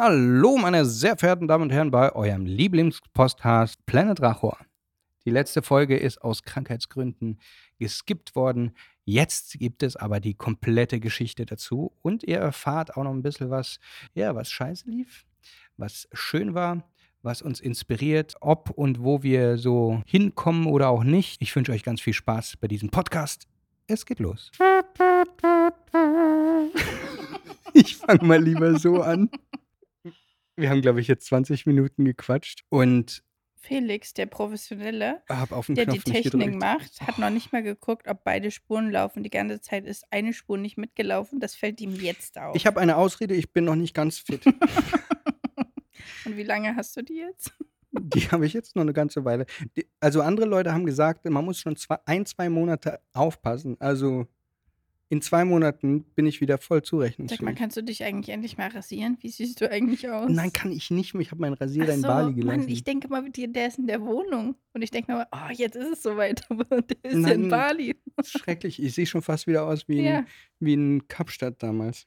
Hallo, meine sehr verehrten Damen und Herren, bei eurem Lieblingspodcast Planet Rachor. Die letzte Folge ist aus Krankheitsgründen geskippt worden. Jetzt gibt es aber die komplette Geschichte dazu und ihr erfahrt auch noch ein bisschen was, ja, was scheiße lief, was schön war, was uns inspiriert, ob und wo wir so hinkommen oder auch nicht. Ich wünsche euch ganz viel Spaß bei diesem Podcast. Es geht los. Ich fange mal lieber so an. Wir haben, glaube ich, jetzt 20 Minuten gequatscht und Felix, der Professionelle, der Knopf die Technik macht, hat noch nicht mal geguckt, ob beide Spuren laufen. Die ganze Zeit ist eine Spur nicht mitgelaufen. Das fällt ihm jetzt auf. Ich habe eine Ausrede, ich bin noch nicht ganz fit. Und wie lange hast du die jetzt? Die habe ich jetzt noch eine ganze Weile. Die, also andere Leute haben gesagt, man muss schon zwei, ein, zwei Monate aufpassen. Also in zwei Monaten bin ich wieder voll Sag mal, zurechnungsfähig. kannst du dich eigentlich endlich mal rasieren? Wie siehst du eigentlich aus? Nein, kann ich nicht mehr. Ich habe meinen Rasierer Ach in so, Bali gelassen. Mann, ich denke mal, der der ist in der Wohnung. Und ich denke mal, oh, jetzt ist es soweit, aber der ist ja in Nein. Bali. Schrecklich. Ich sehe schon fast wieder aus wie in, Ja. wie in Kapstadt damals.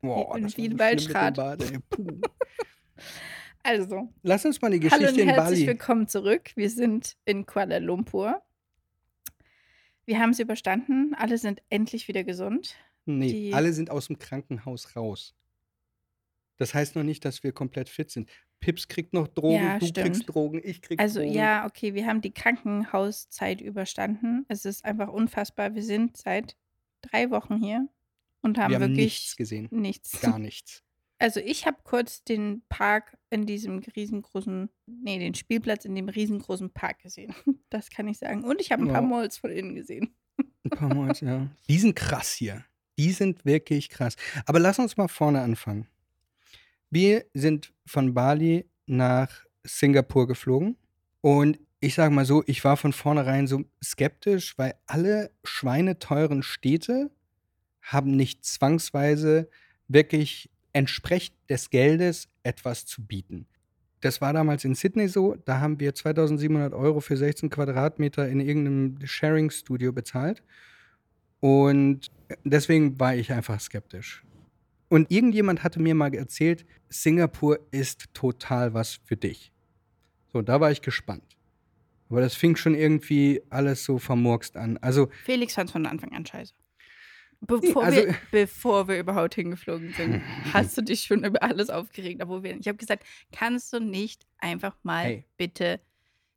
Boah, Wie- das wie in so Waldschrat. Also, Lass uns mal die hallo Geschichte und in herzlich Bali. willkommen zurück. Wir sind in Kuala Lumpur. Wir haben es überstanden. Alle sind endlich wieder gesund. Nee, die- alle sind aus dem Krankenhaus raus. Das heißt noch nicht, dass wir komplett fit sind. Pips kriegt noch Drogen, Ja, du stimmt. kriegst Drogen, ich krieg Also Drogen. ja, okay, wir haben die Krankenhauszeit überstanden. Es ist einfach unfassbar. Wir sind seit drei Wochen hier und haben wir haben wirklich nichts gesehen. nichts. Gar nichts. Also ich habe kurz den Park in diesem riesengroßen, nee, den Spielplatz in dem riesengroßen Park gesehen. Das kann ich sagen. Und ich habe ein paar Ja. Malls von innen gesehen. Ein paar Mal, ja. Die sind krass hier. Die sind wirklich krass. Aber lass uns mal vorne anfangen. Wir sind von Bali nach Singapur geflogen. Und ich sage mal so, ich war von vornherein so skeptisch, weil alle schweineteuren Städte haben nicht zwangsweise wirklich entsprechend des Geldes etwas zu bieten. Das war damals in Sydney so. Da haben wir 2700 Euro für 16 Quadratmeter in irgendeinem Sharing-Studio bezahlt. Und deswegen war ich einfach skeptisch. Und irgendjemand hatte mir mal erzählt, Singapur ist total was für dich. So, da war ich gespannt. Aber das fing schon irgendwie alles so vermurkst an. Also, Felix fand es von Anfang an scheiße. Bevor, also- wir, bevor wir überhaupt hingeflogen sind, hast du dich schon über alles aufgeregt. Obwohl wir, ich habe gesagt, kannst du nicht einfach mal Hey. bitte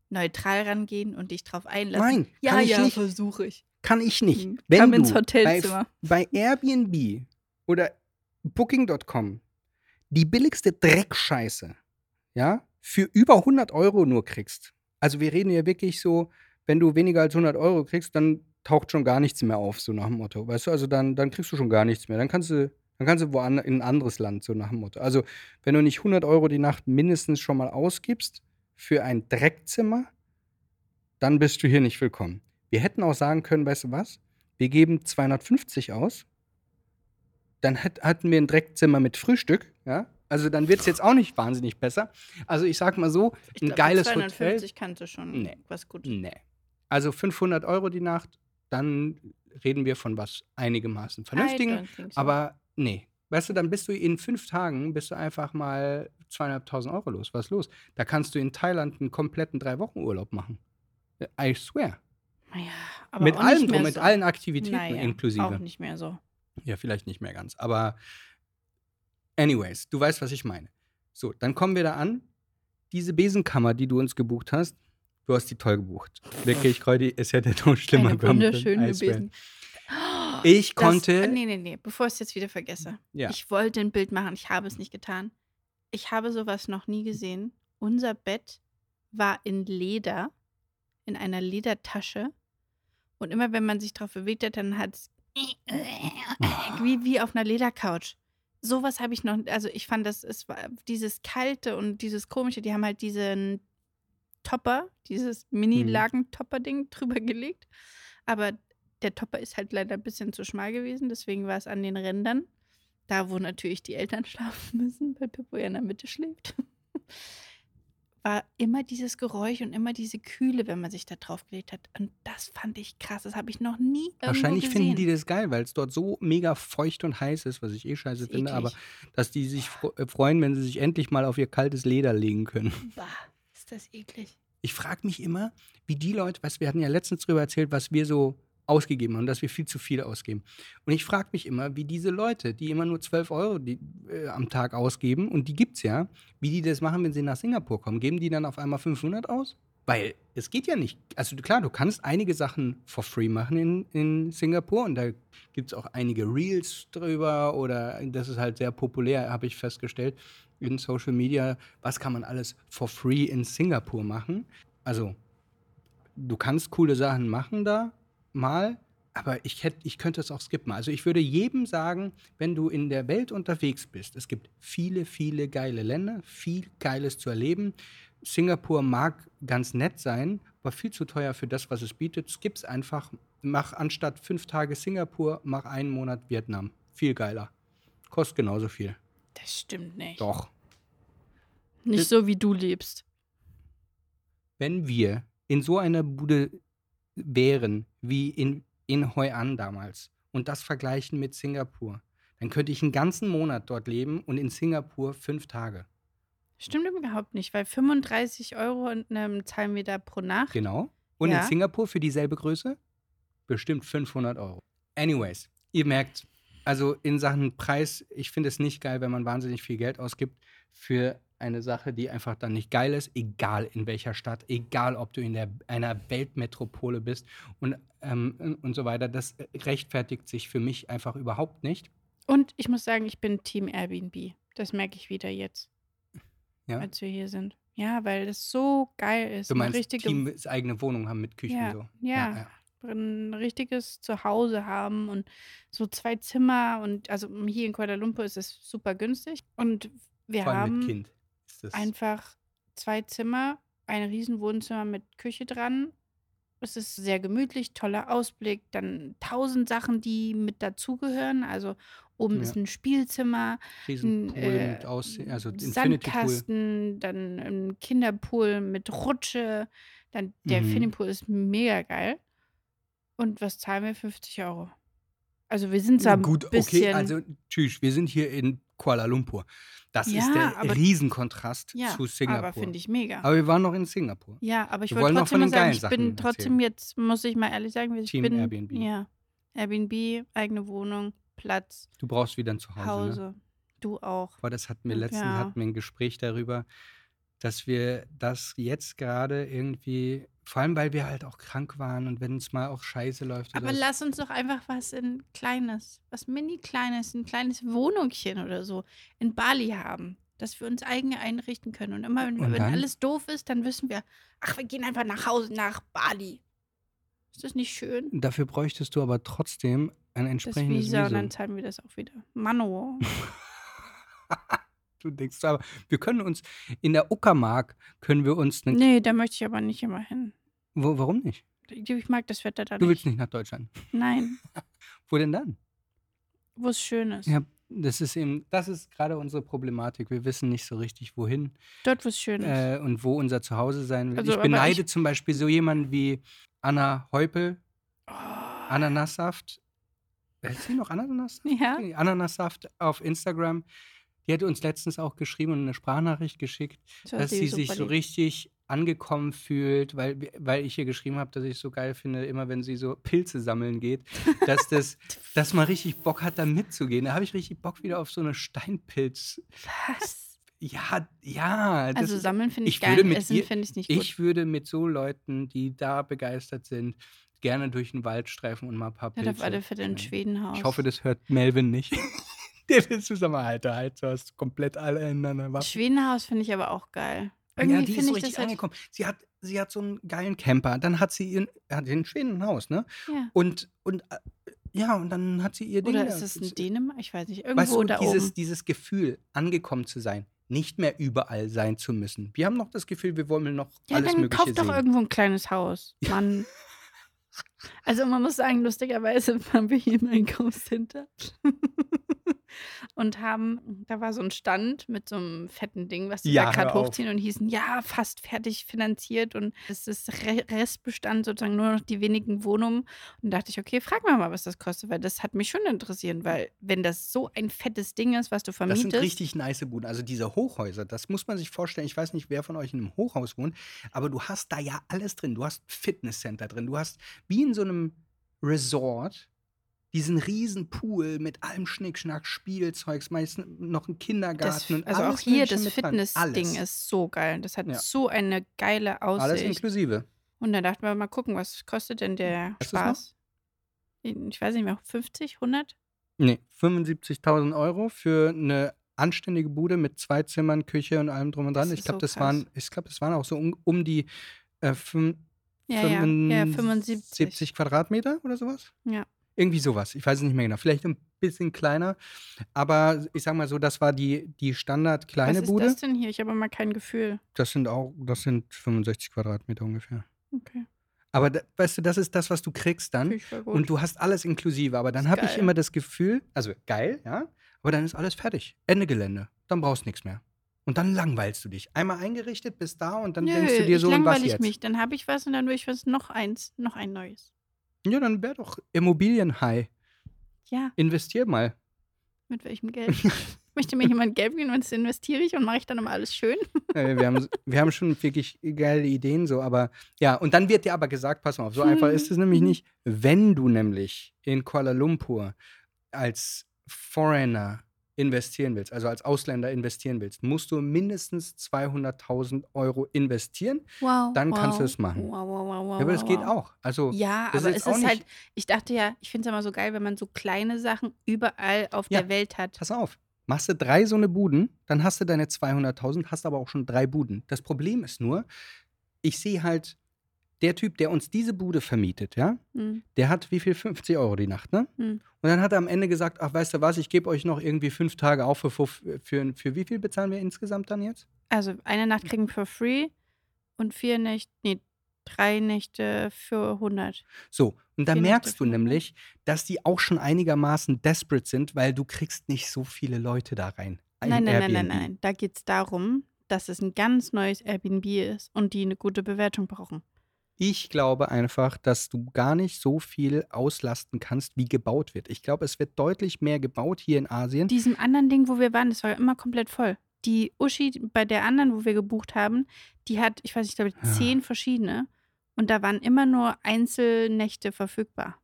neutral rangehen und dich drauf einlassen? Nein, ja, kann ich ja, nicht. versuche ich. kann ich nicht. Hm, Wenn komm du ins Hotelzimmer. Bei, bei Airbnb oder Booking.com die billigste Dreckscheiße, ja, für über 100 Euro nur kriegst. Also wir reden ja wirklich so, wenn du weniger als 100 Euro kriegst, dann taucht schon gar nichts mehr auf, so nach dem Motto. Weißt du, also dann, dann kriegst du schon gar nichts mehr. Dann kannst du, dann kannst du woanders in ein anderes Land, so nach dem Motto. Also wenn du nicht 100 Euro die Nacht mindestens schon mal ausgibst für ein Dreckzimmer, dann bist du hier nicht willkommen. Wir hätten auch sagen können, weißt du was? Wir geben 250 aus. Dann hatten wir ein Dreckzimmer mit Frühstück, ja? Also dann wird es jetzt auch nicht wahnsinnig besser. Also ich sag mal so, Ich ein glaub, geiles für Hotel. 250 kannst du schon Nee. was Gutes. Nee. Also 500 Euro die Nacht, dann reden wir von was einigermaßen Vernünftigen. so. Aber nee. Weißt du, dann bist du in fünf Tagen, bist du einfach mal zweieinhalbtausend Euro los. Was ist los? Da kannst du in Thailand einen kompletten drei Wochen Urlaub machen. I swear. Naja, aber mit allem drum, mit so. allen Aktivitäten Naja, inklusive. Auch nicht mehr so. Ja, vielleicht nicht mehr ganz. Aber anyways, du weißt, was ich meine. So, dann kommen wir da an. Diese Besenkammer, die du uns gebucht hast, du hast die toll gebucht. Wirklich, Kreudi, es hätte noch schlimmer Eine swear. Besen. Ich Das- konnte. Nee, nee, nee, bevor ich es jetzt wieder vergesse. Ja. Ich wollte ein Bild machen, ich habe es nicht getan. Ich habe sowas noch nie gesehen. Unser Bett war in Leder, in einer Ledertasche. Und immer wenn man sich drauf bewegt hat, dann hat es wie, wie auf einer Ledercouch. Sowas habe ich noch, also ich fand das, es war dieses Kalte und dieses Komische, die haben halt diesen Topper, dieses Mhm. Mini-Lagen-Topper-Ding drüber gelegt. Aber der Topper ist halt leider ein bisschen zu schmal gewesen, deswegen war es an den Rändern. Da, wo natürlich die Eltern schlafen müssen, weil Pippo ja in der Mitte schläft. war immer dieses Geräusch und immer diese Kühle, wenn man sich da drauf gelegt hat. Und das fand ich krass. Das habe ich noch nie irgendwo Wahrscheinlich gesehen. finden die das geil, weil es dort so mega feucht und heiß ist, was ich eh scheiße finde, aber eklig. dass die sich äh, freuen, wenn sie sich endlich mal auf ihr kaltes Leder legen können. Bah, ist das eklig. Ich frage mich immer, wie die Leute, was wir hatten ja letztens darüber erzählt, was wir so ausgegeben haben, dass wir viel zu viel ausgeben. Und ich frage mich immer, wie diese Leute, die immer nur 12 Euro die, äh, am Tag ausgeben, und die gibt's ja, wie die das machen, wenn sie nach Singapur kommen. Geben die dann auf einmal 500 aus? Weil es geht ja nicht. Also klar, du kannst einige Sachen for free machen in, in Singapur und da gibt es auch einige Reels drüber oder das ist halt sehr populär, habe ich festgestellt, in Social Media. Was kann man alles for free in Singapur machen? Also du kannst coole Sachen machen da mal, aber ich, hätt, ich könnte es auch skippen. Also ich würde jedem sagen, wenn du in der Welt unterwegs bist, es gibt viele, viele geile Länder, viel Geiles zu erleben. Singapur mag ganz nett sein, aber viel zu teuer für das, was es bietet. Skipp's einfach. Mach anstatt fünf Tage Singapur, mach einen Monat Vietnam. Viel geiler. Kostet genauso viel. Das stimmt nicht. Doch. Nicht so, wie du lebst. wenn wir in so einer Bude wären wie in, in Hoi An damals und das vergleichen mit Singapur, dann könnte ich einen ganzen Monat dort leben und in Singapur fünf Tage. Stimmt überhaupt nicht, weil 35 Euro und, ähm, zahlen wir da pro Nacht. Genau. Und in Ja. Singapur für dieselbe Größe bestimmt 500 Euro. Anyways, ihr merkt, also in Sachen Preis, ich finde es nicht geil, wenn man wahnsinnig viel Geld ausgibt für eine Sache, die einfach dann nicht geil ist, egal in welcher Stadt, egal ob du in der, einer Weltmetropole bist und, ähm, und so weiter. Das rechtfertigt sich für mich einfach überhaupt nicht. Und ich muss sagen, ich bin Team Airbnb. Das merke ich wieder jetzt, Ja? als wir hier sind. Ja, weil das so geil ist. Du meinst, richtige, Team eigene Wohnung haben mit Küchen Ja, so. ja. ein richtiges Zuhause haben und so zwei Zimmer und also hier in Kuala Lumpur ist es super günstig und wir Vor allem haben mit Kind. Ist das einfach zwei Zimmer, ein riesen Wohnzimmer mit Küche dran. Es ist sehr gemütlich, toller Ausblick, dann tausend Sachen, die mit dazugehören. Also oben Ja. ist ein Spielzimmer, riesen ein Pool äh, mit Aussehen, also. Sandkasten, dann ein Kinderpool mit Rutsche. Dann der Mhm. Infinity Pool ist mega geil. Und was zahlen wir? 50 Euro. Also wir sind zwar ein Gut, bisschen. okay, also tschüss, wir sind hier in Kuala Lumpur. Das Ja, ist der aber- Riesenkontrast ja, zu Singapur. aber finde ich mega. Aber wir waren noch in Singapur. Ja, aber ich Wir wollte trotzdem mal sagen, ich bin Sachen trotzdem erzählen. jetzt, muss ich mal ehrlich sagen, ich Team bin, Airbnb. Ja, Airbnb, eigene Wohnung, Platz, Du brauchst wieder ein Zuhause. Hause. Ne? Du auch. Boah, das hatten wir Ja. letztens hatten wir ein Gespräch darüber, dass wir das jetzt gerade irgendwie, vor allem weil wir halt auch krank waren und wenn es mal auch scheiße läuft. Aber lass uns doch einfach was in Kleines, was mini-Kleines, ein kleines Wohnungchen oder so in Bali haben, dass wir uns eigen einrichten können. Und immer, wenn, Und wenn alles doof ist, dann wissen wir, ach, wir gehen einfach nach Hause, nach Bali. Ist das nicht schön? Dafür bräuchtest du aber trotzdem ein Das entsprechendes Visa und Visum. dann zahlen wir das auch wieder. Mano. Du denkst aber, wir können uns in der Uckermark können wir uns eine, nee, da möchte ich aber nicht immer hin. wo, warum nicht? Ich mag das Wetter da Du willst nicht. nicht nach Deutschland. Nein, Wo denn dann? wo es schön ist. Ja, das ist eben, das ist gerade unsere Problematik. Wir wissen nicht so richtig, wohin Dort, wo es schön ist. äh, und wo unser Zuhause sein will. Also, ich beneide ich- zum Beispiel so jemanden wie Anna Heupel, Oh. Ananassaft. Heißt sie noch Ananassaft? Ja. Ananassaft auf Instagram. Die hat uns letztens auch geschrieben und eine Sprachnachricht geschickt, Das dass sie sich so lieb. richtig angekommen fühlt, weil, weil ich hier geschrieben habe, dass ich es so geil finde, immer wenn sie so Pilze sammeln geht, dass, das, dass man richtig Bock hat, da mitzugehen. Da habe ich richtig Bock wieder auf so eine Steinpilz. Was? Ja, ja. Also sammeln finde ich, ich geil, essen finde ich nicht gut. ich würde mit so Leuten, die da begeistert sind, gerne durch den Wald streifen und mal ein paar Ja, Pilze. auf alle ein schneiden. Schwedenhaus. Ich hoffe, das hört Melvin nicht. Der will zusammen, Alter, halt, du hast komplett alle ineinander Waffen. Schwedenhaus finde ich aber auch geil. Ja, Irgendwie die ist finde so ich richtig halt. angekommen. Sie hat, sie hat so einen geilen Camper. Dann hat sie ihren, hat in Schweden ein Haus, ne? Ja. Und, und äh, ja, und dann hat sie ihr Ding. Oder ist es in Dänemark? Ich weiß nicht. Irgendwo Weißt du, da dieses, oben. dieses Gefühl, angekommen zu sein, nicht mehr überall sein zu müssen. Wir haben noch das Gefühl, wir wollen noch Ja, alles dann Mögliche kauf doch irgendwo ein kleines Haus. Mann. also man muss sagen, lustigerweise waren wir hier im Einkaufscenter. Und haben, da war so ein Stand mit so einem fetten Ding, was die Ja, da gerade hochziehen und hießen, ja, fast fertig finanziert und es ist Re Restbestand, sozusagen nur noch die wenigen Wohnungen. Und da dachte ich, okay, frag mal mal, was das kostet, weil das hat mich schon interessiert, weil wenn das so ein fettes Ding ist, was du Das vermietest. sind richtig nice Buden. Also diese Hochhäuser, das muss man sich vorstellen. Ich weiß nicht, wer von euch in einem Hochhaus wohnt, aber du hast da ja alles drin. Du hast Fitnesscenter drin. Du hast wie in so einem Resort diesen riesen Pool mit allem Schnickschnack, Spielzeugs, meistens noch ein Das, Kindergarten und also auch alles hier, das. Fitness-Ding Alles. ist so geil. Das hat Ja. so eine geile Alles Aussicht. inklusive. Und dann dachten wir mal gucken, was kostet denn der Weißt du's noch? Spaß? Ich weiß nicht mehr, 50, 100? Nee, 75.000 Euro für eine anständige Bude mit zwei Zimmern, Küche und allem drum und dran. Das Ich glaube, so das waren, ich glaube, das waren auch so um, um die äh, fün- Ja, ja, ja, 75. 70 Quadratmeter oder sowas. Ja. Irgendwie sowas. Ich weiß es nicht mehr genau. Vielleicht ein bisschen kleiner. Aber ich sag mal so, das war die, die Standard kleine Was ist Bude. das denn hier? Ich habe mal kein Gefühl. Das sind auch, das sind 65 Quadratmeter ungefähr. Okay. Aber da, weißt du, das ist das, was du kriegst dann. Und du hast alles inklusive. Aber dann habe ich immer das Gefühl, also geil, ja, aber dann ist alles fertig. Ende Gelände. Dann brauchst du nichts mehr. Und dann langweilst du dich. Einmal eingerichtet, bis da und dann Nö, denkst du dir so, ich und was langweile ich jetzt? mich. Dann habe ich was und dann will ich was noch eins, noch ein neues. Ja, dann wär doch Immobilienhigh. Ja, Investier mal. mit welchem Geld? Möchte mir jemand Geld geben und das investiere ich und mache ich dann immer alles schön? Äh, wir, haben, wir haben schon wirklich geile Ideen so, aber ja, und dann wird dir aber gesagt, pass mal auf, so einfach ist es nämlich nicht. Wenn du nämlich in Kuala Lumpur als Foreigner investieren willst, also als Ausländer investieren willst, musst du mindestens 200.000 Euro investieren. Wow. Dann wow. kannst du es machen. Wow, wow, wow, wow, Ja, aber das wow, geht auch. Also, Ja, ist aber jetzt es ist halt, ich dachte ja, ich finde es immer so geil, wenn man so kleine Sachen überall auf Ja. der Welt hat. pass auf, machst du drei so eine Buden, dann hast du deine 200.000, hast aber auch schon drei Buden. Das Problem ist nur, ich sehe halt, der Typ, der uns diese Bude vermietet, ja, Hm. Der hat wie viel? 50 Euro die Nacht, ne? Hm. Und dann hat er am Ende gesagt, ach, weißt du was, ich gebe euch noch irgendwie fünf Tage auf für, für, für, für wie viel bezahlen wir insgesamt dann jetzt? Also eine Nacht kriegen for free und vier Nächte, nee, drei Nächte für 100. So, und da merkst du für nämlich, dass die auch schon einigermaßen desperate sind, weil du kriegst nicht so viele Leute da rein. in Nein, nein, nein, nein, nein. Da geht es darum, dass es ein ganz neues Airbnb ist und die eine gute Bewertung brauchen. Ich glaube einfach, dass du gar nicht so viel auslasten kannst, wie gebaut wird. Ich glaube, es wird deutlich mehr gebaut hier in Asien. Diesem anderen Ding, wo wir waren, das war ja immer komplett voll. Die Uschi bei der anderen, wo wir gebucht haben, die hat, ich weiß nicht, ich glaube, Ja. zehn verschiedene. Und da waren immer nur Einzelnächte verfügbar.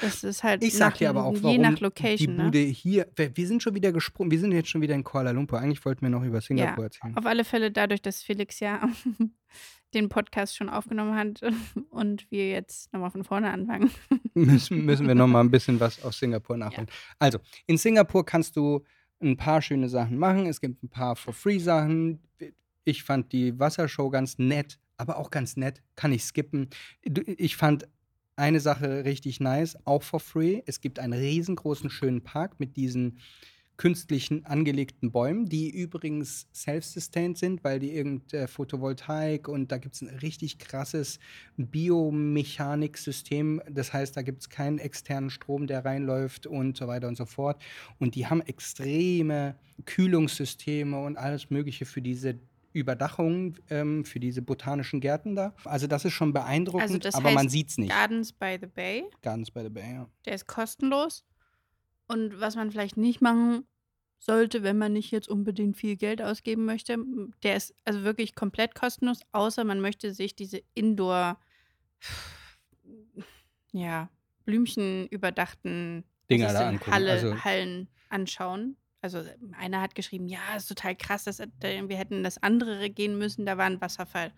Das ist halt Ich sag nach, dir aber auch, je warum nach die Location. Ne? Bude hier, wir wir sind schon wieder gesprungen, wir sind jetzt schon wieder in Kuala Lumpur. Eigentlich wollten wir noch über Singapur erzählen. Auf alle Fälle dadurch, dass Felix ja den Podcast schon aufgenommen hat und wir jetzt nochmal von vorne anfangen. müssen, müssen wir noch mal ein bisschen was aus Singapur nachholen. Also, in Singapur kannst du ein paar schöne Sachen machen. Es gibt ein paar For-Free-Sachen. Ich fand die Wassershow ganz nett, aber auch ganz nett. Kann ich skippen. Ich fand eine Sache richtig nice, auch for free. Es gibt einen riesengroßen, schönen Park mit diesen künstlichen angelegten Bäumen, die übrigens self-sustained sind, weil die irgendeine Photovoltaik und da gibt es ein richtig krasses Biomechaniksystem. Das heißt, da gibt es keinen externen Strom, der reinläuft und so weiter und so fort. Und die haben extreme Kühlungssysteme und alles Mögliche für diese Überdachung, ähm, für diese botanischen Gärten da. Also das ist schon beeindruckend, Also das aber man sieht es nicht. Gardens by the Bay, Gardens by the Bay, ja. der ist kostenlos. Und was man vielleicht nicht machen sollte, wenn man nicht jetzt unbedingt viel Geld ausgeben möchte, der ist also wirklich komplett kostenlos, außer man möchte sich diese Indoor, ja, Blümchen überdachten Dinger da angucken. Halle, also, Hallen anschauen. Also einer hat geschrieben, ja, ist total krass, dass, wir hätten das andere gehen müssen, da war ein Wasserfall.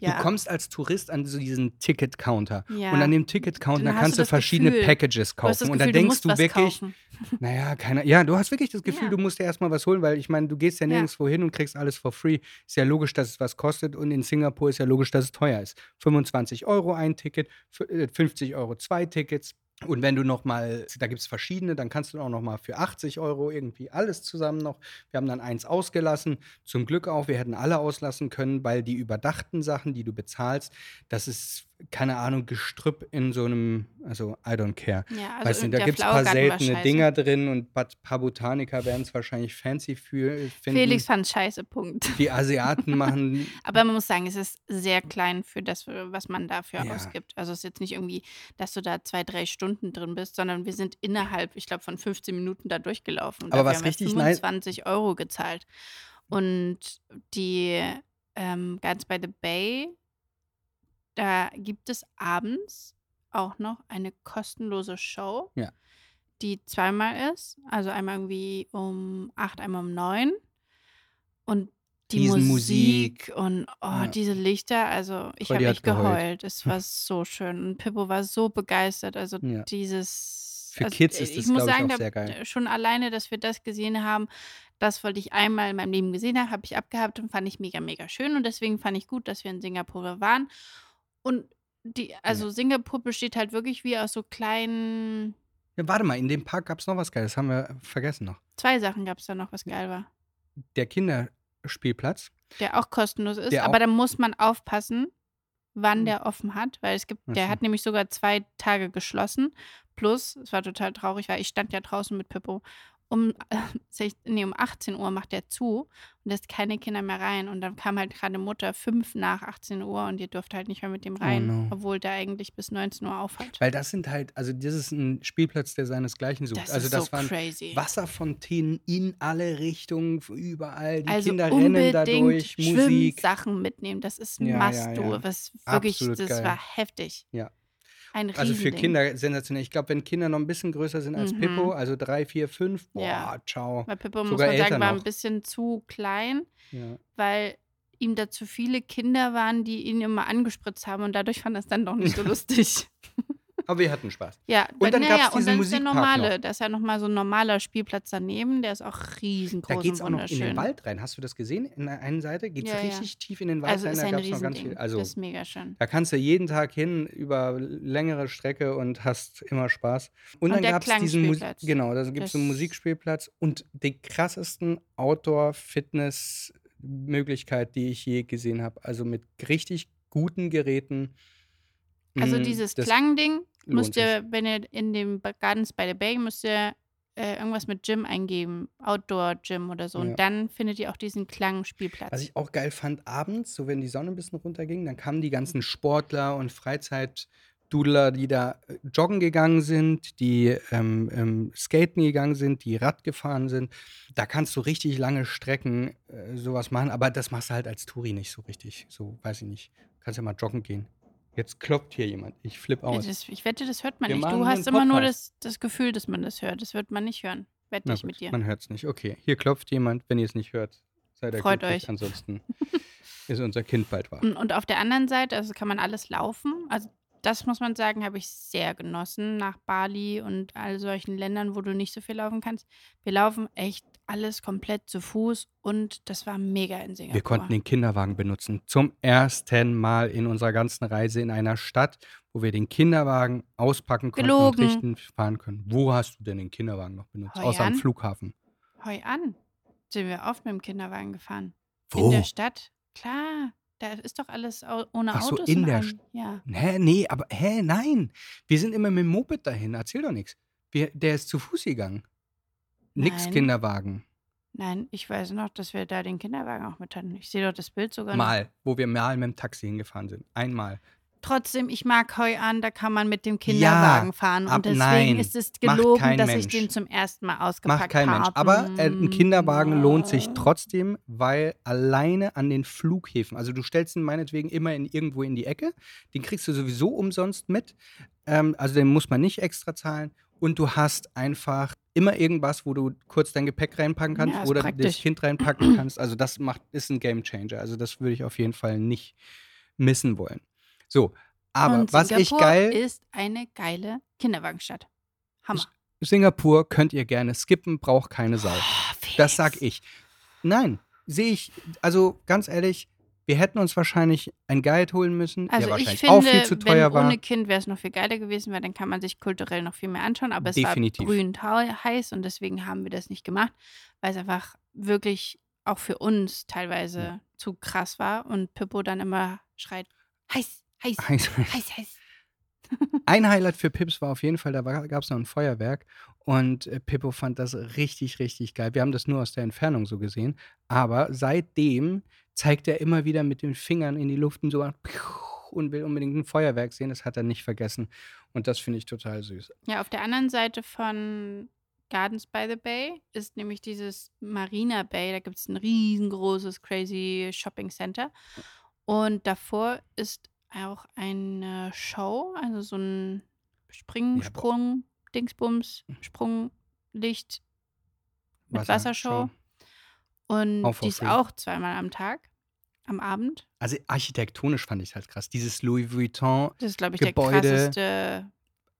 Ja, Du kommst als Tourist an so diesen Ticket-Counter. ja. Und an dem Ticket-Counter kannst du verschiedene Gefühl- Packages kaufen. das und Gefühl, dann denkst du wirklich, kaufen. naja, keiner. Ja, du hast wirklich das Gefühl, Ja. du musst dir erstmal was holen, weil ich meine, du gehst ja nirgendwo hin und kriegst alles for free. Ist ja logisch, dass es was kostet. Und in Singapur ist ja logisch, dass es teuer ist. 25 Euro ein Ticket, f- äh, 50 Euro zwei Tickets. Und wenn du noch mal, da gibt es verschiedene, dann kannst du auch noch mal für 80 Euro irgendwie alles zusammen noch. Wir haben dann eins ausgelassen. Zum Glück auch, wir hätten alle auslassen können, weil die überdachten Sachen, die du bezahlst, das ist keine Ahnung, Gestrüpp in so einem, also I don't care. Ja, Weißt du, also da gibt es ein paar seltene. Dinger drin und ein paar Botaniker werden es wahrscheinlich fancy für, finden. Felix fand scheiße, Punkt. Die Asiaten machen, Aber man muss sagen, es ist sehr klein für das, was man dafür Ja. ausgibt. Also es ist jetzt nicht irgendwie, dass du da zwei, drei Stunden drin bist, sondern wir sind innerhalb, ich glaube, von 15 Minuten da durchgelaufen. Aber was haben richtig nice- 25 Euro gezahlt. Und die ähm, ganz bei The Bay, da gibt es abends auch noch eine kostenlose Show, Ja. die zweimal ist. Also einmal irgendwie um acht, einmal um neun. Und die Riesenmusik. Musik und oh, Ja. diese Lichter, also ich habe echt geheult. geheult. Es war so schön. Und Pippo war so begeistert. Also Ja. dieses. Für also, Kids ist ich das, muss glaub ich, sagen, auch sehr geil. schon alleine, dass wir das gesehen haben, das wollte ich einmal in meinem Leben gesehen haben, habe ich abgehabt und fand ich mega, mega schön. Und deswegen fand ich gut, dass wir in Singapur waren. Und die, also Singapur besteht halt wirklich wie aus so kleinen. Ja, warte mal, in dem Park gab es noch was Geiles, das haben wir vergessen noch. Zwei Sachen gab es da noch, was geil war. Der Kinderspielplatz. Der auch kostenlos ist, aber da muss man aufpassen, wann Hm. der offen hat, weil es gibt, der hat nämlich sogar zwei Tage geschlossen. Plus, es war total traurig, weil ich stand ja draußen mit Pippo. Um, äh, nee, um 18 Uhr macht der zu und lässt keine Kinder mehr rein. Und dann kam halt gerade Mutter fünf nach 18 Uhr und ihr dürft halt nicht mehr mit dem rein, no. obwohl der eigentlich bis 19 Uhr aufhat. Weil das sind halt, also das ist ein Spielplatz, der seinesgleichen sucht. Das also ist das so waren crazy. Wasserfontänen in alle Richtungen, überall. Die also Kinder rennen da unbedingt durch, Musik. Schwimmsachen mitnehmen. Das ist ein Ja, ja, Must, du. ja. Was wirklich, Absolut das geil. war heftig. Ja. Ein Also für. Kinder sensationell. Ich glaube, wenn Kinder noch ein bisschen größer sind als Mhm. Pippo, also drei, vier, fünf, boah, Ja. ciao. Bei Pippo muss Sogar man sagen, war noch. ein bisschen zu klein, Ja. weil ihm da zu viele Kinder waren, die ihn immer angespritzt haben und dadurch fand er es dann doch nicht so lustig. Aber wir hatten Spaß. Ja, Und dann naja, gab's und diesen ist der Musikpark normale, noch. da ist ja nochmal so ein normaler Spielplatz daneben, der ist auch riesengroß Da geht es auch noch in den Wald rein. Hast du das gesehen? In der einen Seite geht es Ja, ja. richtig tief in den Wald Also rein. ist Da gab es noch ganz viel. Also das ist mega schön. da kannst du jeden Tag hin über längere Strecke und hast immer Spaß. Und, Und dann gab es diesen Musik. Klangspielplatz. Genau, da gibt es einen Musikspielplatz und die krassesten Outdoor-Fitness-Möglichkeit, die ich je gesehen habe. Also mit richtig guten Geräten. Also Mm, dieses das Klangding müsst ihr, wenn ihr in dem Gardens by the Bay, müsst ihr äh, irgendwas mit Gym eingeben, Outdoor-Gym oder so. Ja. Und dann findet ihr auch diesen Klangspielplatz. Was ich auch geil fand, abends, so wenn die Sonne ein bisschen runterging, dann kamen die ganzen Sportler und Freizeitdudler, die da äh, joggen gegangen sind, die ähm, ähm, skaten gegangen sind, die Rad gefahren sind. Da kannst du richtig lange Strecken äh, sowas machen, aber das machst du halt als Touri nicht so richtig. So, weiß ich nicht. Kannst ja mal joggen gehen. Jetzt klopft hier jemand. Ich flipp Ja, aus. das, ich wette, das hört man Wir nicht. Du hast immer nur das, das Gefühl, dass man das hört. Das wird man nicht hören. Wette Na ich gut, mit dir. Man hört es nicht. Okay, hier klopft jemand. Wenn ihr es nicht hört, seid ihr Freut glücklich. euch. Ansonsten ist unser Kind bald wach. Und auf der anderen Seite, also kann man alles laufen. Also das muss man sagen, habe ich sehr genossen nach Bali und all solchen Ländern, wo du nicht so viel laufen kannst. Wir laufen echt alles komplett zu Fuß und das war mega in Singapur. Wir konnten den Kinderwagen benutzen. Zum ersten Mal in unserer ganzen Reise in einer Stadt, wo wir den Kinderwagen auspacken konnten Gelogen. und richten fahren können. Wo hast du denn den Kinderwagen noch benutzt? Hoi Außer am an. Flughafen. Heu an. Sind wir oft mit dem Kinderwagen gefahren. Wo? In der Stadt. Klar, da ist doch alles ohne Ach so, Autos. in der allem. Ja. Hä, nee, aber hä, nein. Wir sind immer mit dem Moped dahin. Erzähl doch nichts. Wir, der ist zu Fuß gegangen. Nix Nein. Kinderwagen. Nein, ich weiß noch, dass wir da den Kinderwagen auch mit hatten. Ich sehe doch das Bild sogar noch. Mal, wo wir mal mit dem Taxi hingefahren sind. Einmal. Trotzdem, ich mag Heu an, da kann man mit dem Kinderwagen fahren. ab- Und deswegen nein, ist es macht gelogen, dass ich Mensch. den zum ersten Mal ausgepackt Macht kein habe. Mensch. Aber äh, ein Kinderwagen lohnt sich trotzdem, weil alleine an den Flughäfen, also du stellst ihn meinetwegen immer in, irgendwo in die Ecke, den kriegst du sowieso umsonst mit. Ähm, also den muss man nicht extra zahlen. Und du hast einfach immer irgendwas, wo du kurz dein Gepäck reinpacken kannst Ja, oder das praktisch. Kind reinpacken kannst. Also das macht, ist ein Game Changer. Also das würde ich auf jeden Fall nicht missen wollen. So, aber Und was ich Singapur geil. ist eine geile Kinderwagenstadt. Hammer. Singapur könnt ihr gerne skippen, braucht keine Sau. Oh. Das sag ich. Nein, sehe ich, also ganz ehrlich, wir hätten uns wahrscheinlich ein Guide holen müssen, Also der ich wahrscheinlich finde, auch viel zu teuer wenn war. ohne Kind wäre es noch viel geiler gewesen, weil dann kann man sich kulturell noch viel mehr anschauen. Aber es Definitiv. war hau- heiß und deswegen haben wir das nicht gemacht, weil es einfach wirklich auch für uns teilweise Ja. zu krass war und Pippo dann immer schreit, heiß, Heiß, Heiß, heiß. heiß, heiß. Ein Highlight für Pips war auf jeden Fall, da gab es noch ein Feuerwerk und äh, Pippo fand das richtig, richtig geil. Wir haben das nur aus der Entfernung so gesehen, aber seitdem zeigt er immer wieder mit den Fingern in die Luft und so und will unbedingt ein Feuerwerk sehen. Das hat er nicht vergessen und das finde ich total süß. Ja, auf der anderen Seite von Gardens by the Bay ist nämlich dieses Marina Bay. Da gibt es ein riesengroßes, crazy Shopping Center. Und davor ist auch eine Show, also so ein Spring, Ja, aber- Sprung, Dingsbums, Sprunglicht mit Wassershow. Und Auch die ist free. auch zweimal am Tag, am Abend. Also architektonisch fand ich es halt krass. Dieses Louis Vuitton, Das ist, glaube ich, Gebäude. der krasseste,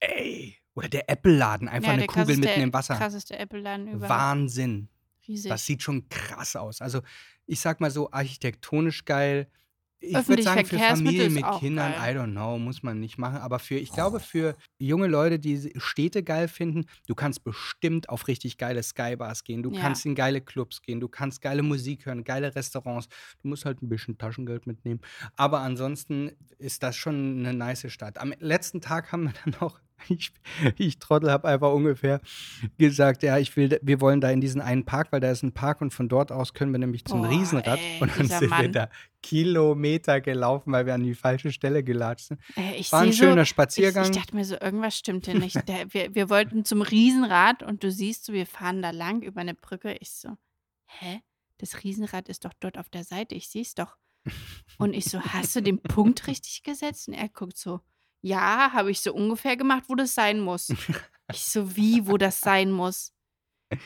ey, oder der Apple-Laden, einfach ja, eine Kugel mitten im Wasser. krasseste Apple-Laden überhaupt. Wahnsinn. Riesig. Das sieht schon krass aus. Also, ich sag mal so, architektonisch geil. Ich würde sagen, für Familien mit Kindern, geil. I don't know, muss man nicht machen. Aber für, ich glaube, für junge Leute, die Städte geil finden, du kannst bestimmt auf richtig geile Skybars gehen. Du Ja. kannst in geile Clubs gehen. Du kannst geile Musik hören, geile Restaurants. Du musst halt ein bisschen Taschengeld mitnehmen. Aber ansonsten ist das schon eine nice Stadt. Am letzten Tag haben wir dann noch, ich, ich Trottel habe einfach ungefähr gesagt, ja, ich will, wir wollen da in diesen einen Park, weil da ist ein Park und von dort aus können wir nämlich zum Boah, Riesenrad. ey, und dann sind wir Mann. da Kilometer gelaufen, weil wir an die falsche Stelle gelatscht sind. Äh, ich War ein schöner so, ich, Spaziergang. ich dachte mir so, irgendwas stimmt hier nicht. Der, wir, wir wollten zum Riesenrad und du siehst so, wir fahren da lang über eine Brücke. Ich so, hä? Das Riesenrad ist doch dort auf der Seite. Ich sehe es doch. Und ich so, hast du den Punkt richtig gesetzt? Und er guckt so, ja, habe ich so ungefähr gemacht, wo das sein muss. Ich so, wie, wo das sein muss?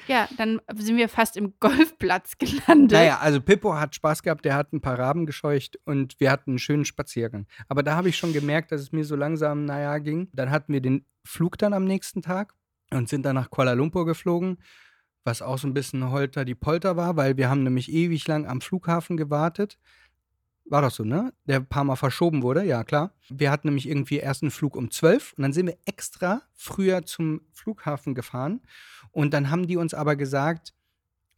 Ja, dann sind wir fast im Golfplatz gelandet. Naja, also Pippo hat Spaß gehabt, der hat ein paar Raben gescheucht und wir hatten einen schönen Spaziergang. Aber da habe ich schon gemerkt, dass es mir so langsam, naja, ging. Dann hatten wir den Flug dann am nächsten Tag und sind dann nach Kuala Lumpur geflogen, was auch so ein bisschen holter die Polter war, weil wir haben nämlich ewig lang am Flughafen gewartet. War doch so, ne? Der ein paar Mal verschoben wurde, ja klar. Wir hatten nämlich irgendwie erst einen Flug um 12 und dann sind wir extra früher zum Flughafen gefahren. Und dann haben die uns aber gesagt,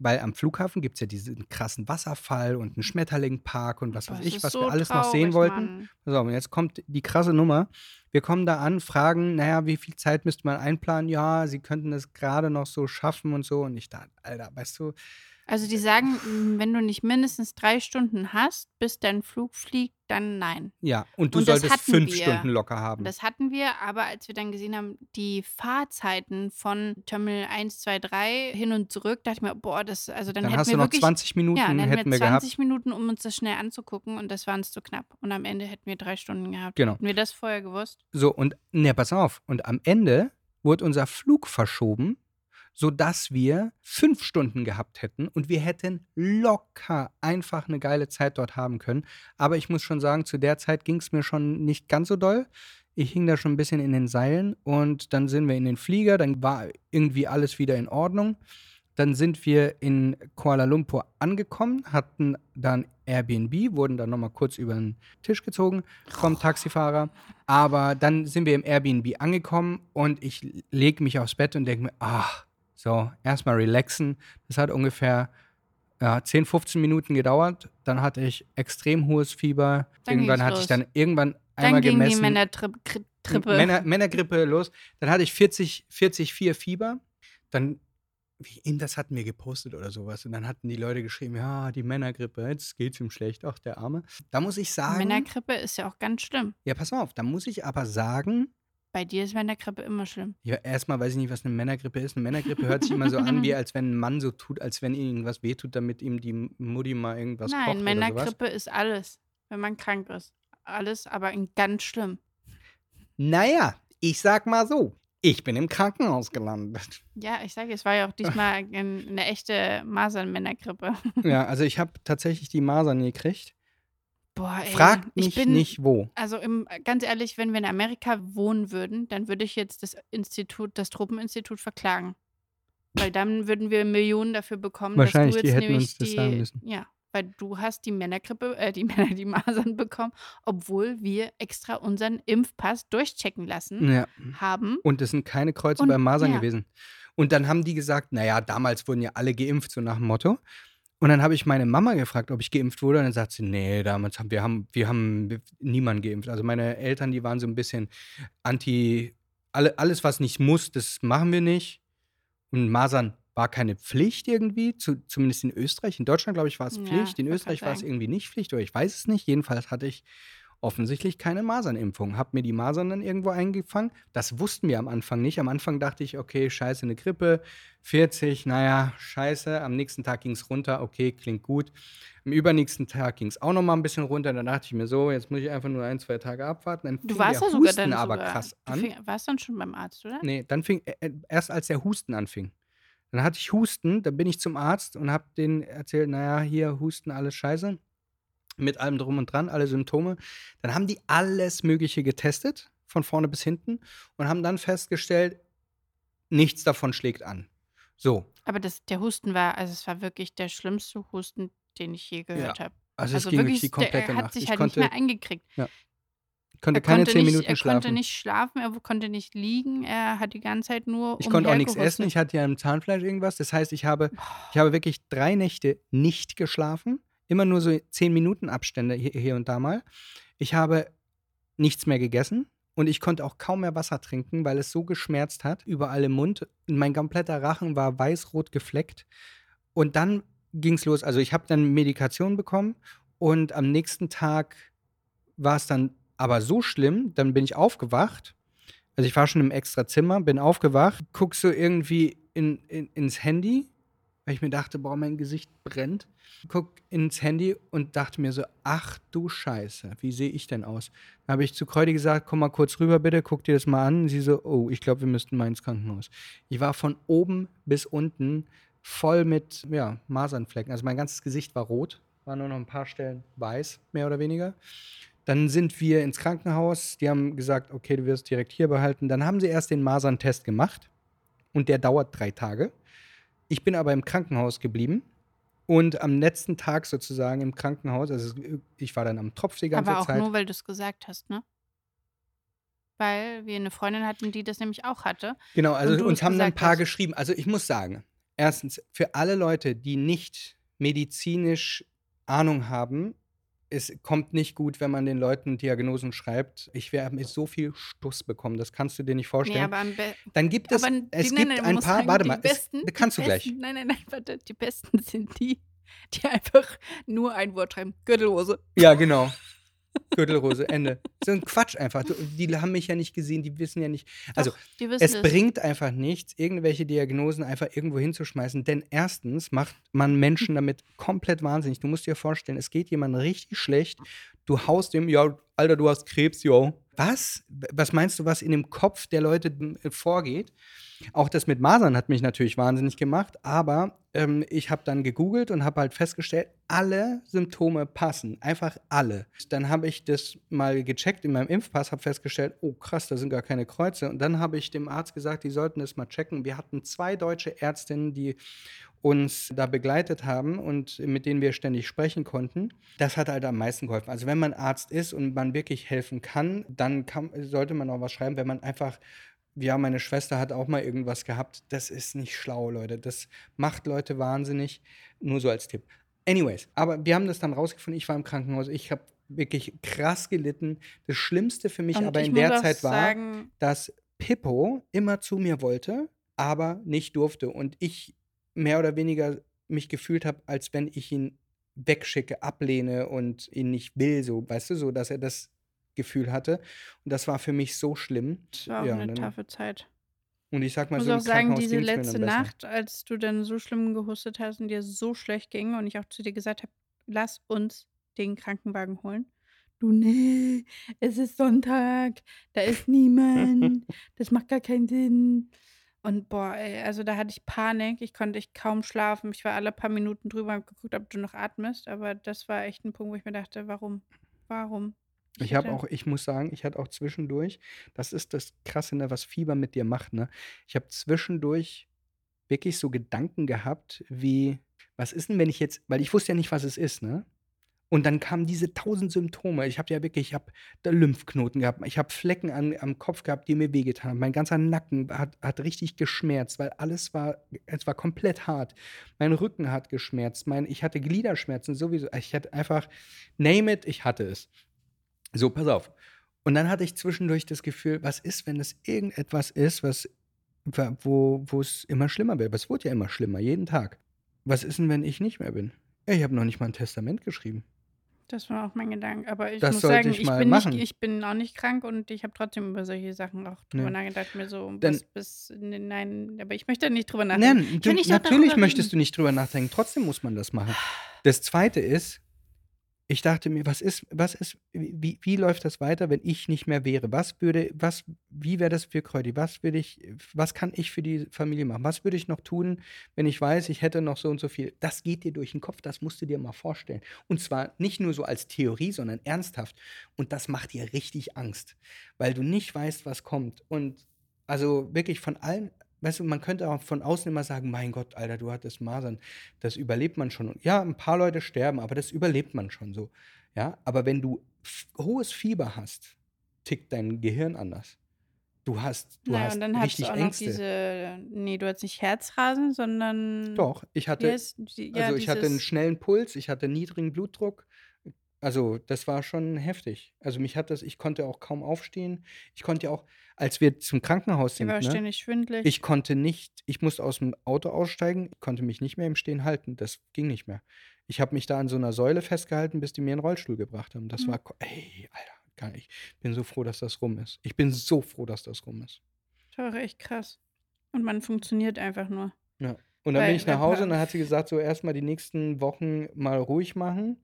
weil am Flughafen gibt es ja diesen krassen Wasserfall und einen Schmetterlingpark und was weiß ich, was so wir alles noch sehen traurig, wollten. Mann. So, und jetzt kommt die krasse Nummer. Wir kommen da an, fragen, naja, wie viel Zeit müsste man einplanen? Ja, sie könnten das gerade noch so schaffen und so. Und ich dachte, Alter, weißt du, Also die sagen, m, wenn du nicht mindestens drei Stunden hast, bis dein Flug fliegt, dann nein. ja, und du Und solltest fünf wir. Stunden locker haben. Das hatten wir, aber als wir dann gesehen haben, die Fahrzeiten von Terminal 1, 2, 3 hin und zurück, dachte ich mir, boah, das, also dann, dann hätten hast wir du noch wirklich, 20 Minuten, ja, dann hätten hätten wir wir gehabt. 20 Minuten, um uns das schnell anzugucken und das war uns zu knapp. Und am Ende hätten wir drei Stunden gehabt. Genau. Hätten wir das vorher gewusst? So, und ne, pass auf. Und am Ende wurde unser Flug verschoben, sodass wir fünf Stunden gehabt hätten und wir hätten locker einfach eine geile Zeit dort haben können. Aber ich muss schon sagen, zu der Zeit ging es mir schon nicht ganz so doll. Ich hing da schon ein bisschen in den Seilen und dann sind wir in den Flieger, dann war irgendwie alles wieder in Ordnung. Dann sind wir in Kuala Lumpur angekommen, hatten dann Airbnb, wurden dann nochmal kurz über den Tisch gezogen vom Taxifahrer. Aber dann sind wir im Airbnb angekommen und ich lege mich aufs Bett und denke mir, ach, so, erstmal relaxen. Das hat ungefähr ja, 10, 15 Minuten gedauert. Dann hatte ich extrem hohes Fieber. Dann irgendwann hatte ich los. dann irgendwann Dann einmal ging gemessen. die Männertrippe. Männer, Männergrippe los. Dann hatte ich 40, 40, 4 Fieber. Dann, wie in das hatten wir gepostet oder sowas. Und dann hatten die Leute geschrieben, ja, die Männergrippe, jetzt geht's ihm schlecht, ach, der Arme. Da muss ich sagen, Männergrippe ist ja auch ganz schlimm. ja, pass mal auf, da muss ich aber sagen, Bei dir ist Männergrippe immer schlimm. ja, erstmal weiß ich nicht, was eine Männergrippe ist. Eine Männergrippe hört sich immer so an, wie als wenn ein Mann so tut, als wenn ihm irgendwas wehtut, damit ihm die Mutti mal irgendwas kocht Nein, oder sowas. Männergrippe ist alles, wenn man krank ist. Alles, aber in ganz schlimm. Naja, ich sag mal so, ich bin im Krankenhaus gelandet. Ja, ich sage, es war ja auch diesmal ein- eine echte Masern-Männergrippe. ja, also ich habe tatsächlich die Masern gekriegt. Boah, ey. Fragt ich mich bin, nicht wo. Also im, ganz ehrlich, wenn wir in Amerika wohnen würden, dann würde ich jetzt das Institut, das Tropeninstitut verklagen. Weil dann würden wir Millionen dafür bekommen, Wahrscheinlich, dass die du jetzt hätten nämlich uns das die, sagen müssen. Ja, weil du hast die Männergrippe, äh, die Männer, die Masern bekommen, obwohl wir extra unseren Impfpass durchchecken lassen Ja. haben. Und es sind keine Kreuze Und- beim Masern ja. gewesen. Und dann haben die gesagt, naja, damals wurden ja alle geimpft, so nach dem Motto. Und dann habe ich meine Mama gefragt, ob ich geimpft wurde. Und dann sagt sie, nee, damals haben wir haben, wir haben niemanden geimpft. Also meine Eltern, die waren so ein bisschen anti, alle, alles, was nicht muss, das machen wir nicht. Und Masern war keine Pflicht irgendwie, zu, zumindest in Österreich. In Deutschland, glaube ich, war es Ja, Pflicht. In wollte Österreich war es irgendwie nicht Pflicht, oder ich weiß es nicht. Jedenfalls hatte ich offensichtlich keine Masernimpfung. Hab mir die Masern dann irgendwo eingefangen. Das wussten wir am Anfang nicht. Am Anfang dachte ich, okay, scheiße, eine Grippe, 40, naja, scheiße. Am nächsten Tag ging es runter, okay, klingt gut. Am übernächsten Tag ging es auch noch mal ein bisschen runter. Dann dachte ich mir so, jetzt muss ich einfach nur ein, zwei Tage abwarten. Dann Du warst ja sogar Husten dann aber sogar, krass an. fing, warst dann schon beim Arzt, oder? Nee, dann fing, äh, äh, erst als der Husten anfing. Dann hatte ich Husten, dann bin ich zum Arzt und habe denen erzählt, naja, hier Husten, alles scheiße. Mit allem drum und dran, alle Symptome. Dann haben die alles Mögliche getestet, von vorne bis hinten, und haben dann festgestellt, nichts davon schlägt an. So, Aber das, der Husten war, also es war wirklich der schlimmste Husten, den ich je gehört habe. also es Also ging wirklich die wirklich, der, komplette er hat Nacht. sich Ich halt konnte, nicht mehr eingekriegt. konnte Er keine konnte, zehn nicht, Minuten er schlafen. konnte nicht schlafen, er konnte nicht liegen, er hat die ganze Zeit nur Ich konnte auch nichts essen. Ich hatte ja im Zahnfleisch irgendwas. Das heißt, ich habe, ich habe wirklich drei Nächte nicht geschlafen. Immer nur so zehn Minuten Abstände hier, hier und da mal. Ich habe nichts mehr gegessen und ich konnte auch kaum mehr Wasser trinken, weil es so geschmerzt hat, überall im Mund. Mein kompletter Rachen war weiß-rot gefleckt. Und dann ging es los. Also ich habe dann Medikation bekommen und am nächsten Tag war es dann aber so schlimm, dann bin ich aufgewacht. Also ich war schon im extra Zimmer, bin aufgewacht, guck so irgendwie in, in, ins Handy, weil ich mir dachte, boah, mein Gesicht brennt. Guck ins Handy und dachte mir so, ach du Scheiße, wie sehe ich denn aus? Da habe ich zu Kräuti gesagt, komm mal kurz rüber bitte, guck dir das mal an. Sie so, oh, ich glaube, wir müssten mal ins Krankenhaus. Ich war von oben bis unten voll mit ja, Masernflecken. Also mein ganzes Gesicht war rot, war nur noch ein paar Stellen weiß, mehr oder weniger. Dann sind wir ins Krankenhaus. Die haben gesagt, okay, du wirst direkt hier behalten. Dann haben sie erst den Maserntest gemacht und der dauert drei Tage. Ich bin aber im Krankenhaus geblieben und am letzten Tag sozusagen im Krankenhaus, also ich war dann am Tropf die ganze Aber auch Zeit. nur, weil du es gesagt hast, ne? Weil wir eine Freundin hatten, die das nämlich auch hatte. Genau, also uns haben dann ein paar hast. geschrieben. Also ich muss sagen, erstens, für alle Leute, die nicht medizinisch Ahnung haben, es kommt nicht gut, wenn man den Leuten Diagnosen schreibt. Ich werde mit so viel Stuss bekommen, das kannst du dir nicht Nee, vorstellen. be dann gibt es, aber es die, gibt nein, nein, ein paar, sagen, warte die mal, besten, es, die kannst du gleich. besten, Nein, nein, nein, warte, die besten sind die, die einfach nur ein Wort schreiben. Gürtelhose. Ja, genau. Gürtelrose, Ende. So ein Quatsch einfach. Die haben mich ja nicht gesehen, die wissen ja nicht. Also, Doch, es das. bringt einfach nichts, irgendwelche Diagnosen einfach irgendwo hinzuschmeißen, denn erstens macht man Menschen damit komplett wahnsinnig. Du musst dir vorstellen, es geht jemandem richtig schlecht, du haust dem, ja, Alter, du hast Krebs, yo. Was? Was meinst du, was in dem Kopf der Leute äh, vorgeht? Auch das mit Masern hat mich natürlich wahnsinnig gemacht, aber ähm, ich habe dann gegoogelt und habe halt festgestellt, alle Symptome passen, einfach alle. Dann habe ich das mal gecheckt in meinem Impfpass, habe festgestellt, oh krass, da sind gar keine Kreuze. Und dann habe ich dem Arzt gesagt, die sollten das mal checken. Wir hatten zwei deutsche Ärztinnen, die uns da begleitet haben und mit denen wir ständig sprechen konnten. Das hat halt am meisten geholfen. Also wenn man Arzt ist und man wirklich helfen kann, dann kann, sollte man auch was schreiben, wenn man einfach ja, meine Schwester hat auch mal irgendwas gehabt. Das ist nicht schlau, Leute. Das macht Leute wahnsinnig. Nur so als Tipp. Anyways, aber wir haben das dann rausgefunden. Ich war im Krankenhaus. Ich habe wirklich krass gelitten. Das Schlimmste für mich Und aber in der Zeit war, sagen, dass Pippo immer zu mir wollte, aber nicht durfte. Und ich mehr oder weniger mich gefühlt habe, als wenn ich ihn wegschicke, ablehne und ihn nicht will, so, weißt du, so, dass er das Gefühl hatte. Und das war für mich so schlimm. das war auch ja, eine taffe Zeit. und ich sag Ich mal muss so, auch sagen, diese letzte. Nacht, als du dann so schlimm gehustet hast und dir so schlecht ging und ich auch zu dir gesagt habe, lass uns den Krankenwagen holen. Du, nee, es ist Sonntag, da ist niemand, das macht gar keinen Sinn. Und boah, ey, also da hatte ich Panik, ich konnte echt kaum schlafen. Ich war alle paar Minuten drüber und geguckt, ob du noch atmest, aber das war echt ein Punkt, wo ich mir dachte, warum? Warum? Ich habe auch, ich muss sagen, ich hatte auch zwischendurch, das ist das Krasse, ne, was Fieber mit dir macht, ne? Ich habe zwischendurch wirklich so Gedanken gehabt, wie, was ist denn, wenn ich jetzt, weil ich wusste ja nicht, was es ist, ne? Und dann kamen diese tausend Symptome. Ich habe ja wirklich, ich habe Lymphknoten gehabt, ich habe Flecken an, am Kopf gehabt, die mir wehgetan haben. Mein ganzer Nacken hat, hat richtig geschmerzt, weil alles war, es war komplett hart. Mein Rücken hat geschmerzt, mein, ich hatte Gliederschmerzen sowieso. Ich hatte einfach, name it, ich hatte es. So, pass auf. Und dann hatte ich zwischendurch das Gefühl, was ist, wenn es irgendetwas ist, was, wo, wo es immer schlimmer wird? Es wurde ja immer schlimmer, jeden Tag. Was ist denn, wenn ich nicht mehr bin? Ich habe noch nicht mal ein Testament geschrieben. Das war auch mein Gedanke. Aber ich Das muss sagen, ich ich, bin nicht, ich bin auch nicht krank und ich habe trotzdem über solche Sachen auch drüber Ja. nachgedacht. Mir so, Denn- bis, nee, nein, aber ich möchte nicht drüber nachdenken. Nein, du, natürlich möchtest du nicht drüber nachdenken. Trotzdem muss man das machen. Das Zweite ist, ich dachte mir, was ist, was ist, wie, wie läuft das weiter, wenn ich nicht mehr wäre? Was würde, was, wie wäre das für Kräuti? Was würde ich, was kann ich für die Familie machen? Was würde ich noch tun, wenn ich weiß, ich hätte noch so und so viel? Das geht dir durch den Kopf, das musst du dir mal vorstellen. Und zwar nicht nur so als Theorie, sondern ernsthaft. Und das macht dir richtig Angst, weil du nicht weißt, was kommt. Und also wirklich von allen, weißt du, man könnte auch von außen immer sagen, mein Gott, Alter, du hattest Masern, das überlebt man schon. Und ja, ein paar Leute sterben, aber das überlebt man schon so. Ja, aber wenn du hohes Fieber hast, tickt dein Gehirn anders. Du hast, du naja, hast und dann richtig du auch noch Ängste. diese, nee, du hattest nicht Herzrasen, sondern. Doch, ich hatte, heißt die, ja, also ich hatte einen schnellen Puls, ich hatte niedrigen Blutdruck. Also, das war schon heftig. Also, mich hat das, ich konnte auch kaum aufstehen. Ich konnte ja auch, als wir zum Krankenhaus sind, war ne, ständig schwindelig. Ich konnte nicht, ich musste aus dem Auto aussteigen, ich konnte mich nicht mehr im Stehen halten. Das ging nicht mehr. Ich habe mich da an so einer Säule festgehalten, bis die mir einen Rollstuhl gebracht haben. Das Mhm. war, ey, Alter, gar nicht. Ich bin so froh, dass das rum ist. Ich bin so froh, dass das rum ist. das war echt krass. Und man funktioniert einfach nur. Ja. Und dann Weil- bin ich nach Hause und dann hat sie gesagt, so erstmal die nächsten Wochen mal ruhig machen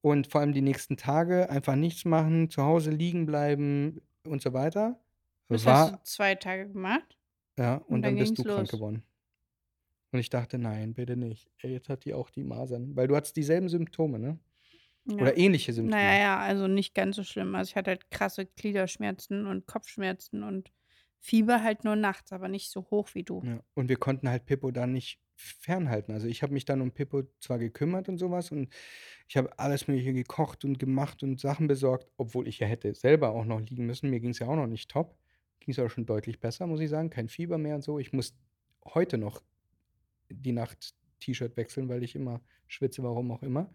und vor allem die nächsten Tage einfach nichts machen, zu Hause liegen bleiben und so weiter. Das War, hast du zwei Tage gemacht. Ja, und, Und dann, dann bist du ging's krank los. geworden. Und ich dachte, nein, bitte nicht. Jetzt hat die auch die Masern. Weil du hattest dieselben Symptome, ne? Ja. Oder ähnliche Symptome. Naja, ja, also nicht ganz so schlimm. Also ich hatte halt krasse Gliederschmerzen und Kopfschmerzen und Fieber halt nur nachts, aber nicht so hoch wie du. Ja. Und wir konnten halt Pippo dann nicht fernhalten. Also ich habe mich dann um Pippo zwar gekümmert und sowas und ich habe alles Mögliche gekocht und gemacht und Sachen besorgt, obwohl ich ja hätte selber auch noch liegen müssen. Mir ging es ja auch noch nicht top. Ging es auch schon deutlich besser, muss ich sagen. Kein Fieber mehr und so. Ich muss heute noch die Nacht T-Shirt wechseln, weil ich immer schwitze, warum auch immer.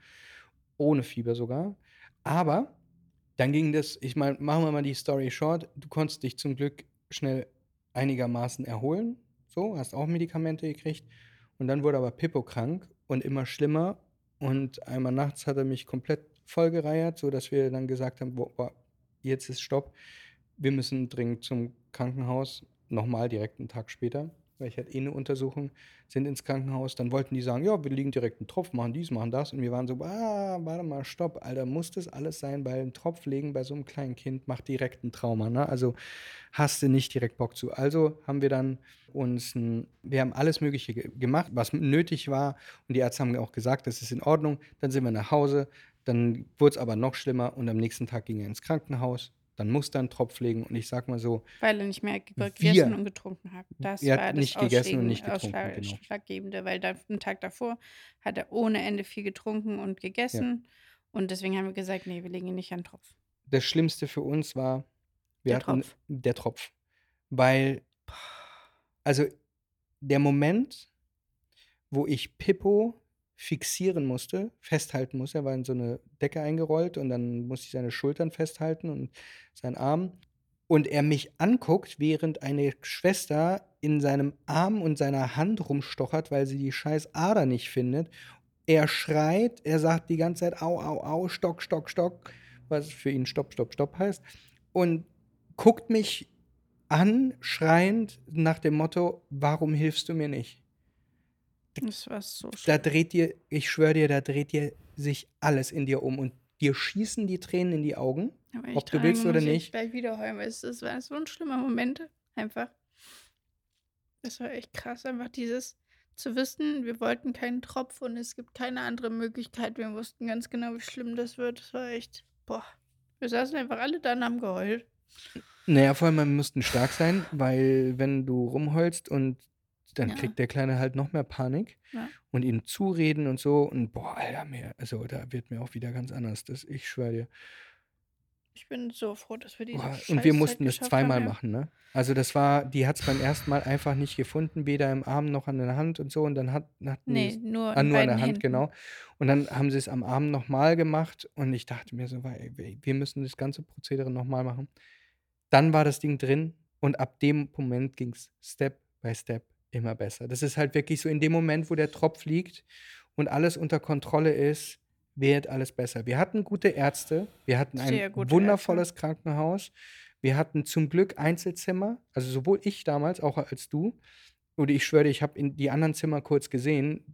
Ohne Fieber sogar. Aber dann ging das, ich meine, machen wir mal die Story short. Du konntest dich zum Glück schnell einigermaßen erholen. So, hast auch Medikamente gekriegt. Und dann wurde aber Pippo krank und immer schlimmer. Und einmal nachts hat er mich komplett vollgereiert, sodass wir dann gesagt haben: boah, jetzt ist Stopp. Wir müssen dringend zum Krankenhaus. Nochmal direkt einen Tag später, weil ich hatte eh eine Untersuchung, sind ins Krankenhaus. Dann wollten die sagen: Ja, wir liegen direkt einen Tropf, machen dies, machen das. Und wir waren so: Ah, warte mal, stopp, Alter, muss das alles sein? Weil ein Tropf legen bei so einem kleinen Kind macht direkt ein Trauma, ne? Also hast du nicht direkt Bock zu. Also haben wir dann uns, ein, wir haben alles Mögliche ge gemacht, was nötig war. Und die Ärzte haben auch gesagt, das ist in Ordnung. Dann sind wir nach Hause. Dann wurde es aber noch schlimmer und am nächsten Tag ging er ins Krankenhaus. Dann musste er einen Tropf legen. Und ich sag mal so, Weil er nicht mehr Wir- gegessen und getrunken hat. Das Er hat war das nicht gegessen und nicht getrunken, genau. Ausschlaggebende, weil da, am Tag davor hat er ohne Ende viel getrunken und gegessen. Und deswegen haben wir gesagt, nee, wir legen ihn nicht an den Tropf. das Schlimmste für uns war, wir Der hatten Tropf. der Tropf. Weil, also der Moment, wo ich Pippo fixieren musste, festhalten musste, er war in so eine Decke eingerollt und dann musste ich seine Schultern festhalten und seinen Arm. Und er mich anguckt, während eine Schwester in seinem Arm und seiner Hand rumstochert, weil sie die scheiß Ader nicht findet. Er schreit, er sagt die ganze Zeit au, au, au, stock, stock, stock, was für ihn stopp, stopp, stopp heißt. Und guckt mich an, schreiend nach dem Motto, warum hilfst du mir nicht? Das war so Da schlimm. dreht dir, ich schwöre dir, da dreht dir sich alles in dir um und dir schießen die Tränen in die Augen. Ob du willst oder ich nicht. gleich wieder heulen, weil es, es war so ein schlimmer Moment. Einfach. Das war echt krass, einfach dieses zu wissen, wir wollten keinen Tropf und es gibt keine andere Möglichkeit. Wir wussten ganz genau, wie schlimm das wird. Das war echt, boah. Wir saßen einfach alle da und haben geheult. Naja, vor allem, wir mussten stark sein, weil wenn du rumheulst und dann Ja. kriegt der Kleine halt noch mehr Panik Ja. und ihm zureden und so. Und boah, Alter, mir, also da wird mir auch wieder ganz anders. Das, ich schwöre dir. Ich bin so froh, dass wir diese Boah, und wir mussten das zweimal haben, ja. machen, ne? Also das war, die hat es beim ersten Mal einfach nicht gefunden, weder im Arm noch an der Hand und so. Und dann hat, hatten die Nee, nur Ah, nur an der Hand, Händen. genau. Und dann haben sie es am Arm nochmal gemacht und ich dachte mir so, wir müssen das ganze Prozedere nochmal machen. Dann war das Ding drin und ab dem Moment ging es Step by Step immer besser. Das ist halt wirklich so in dem Moment, wo der Tropf liegt und alles unter Kontrolle ist, wird alles besser. Wir hatten gute Ärzte, wir hatten ein wundervolles Krankenhaus, wir hatten zum Glück Einzelzimmer, also sowohl ich damals, auch als du. Und ich schwöre, ich habe in die anderen Zimmer kurz gesehen.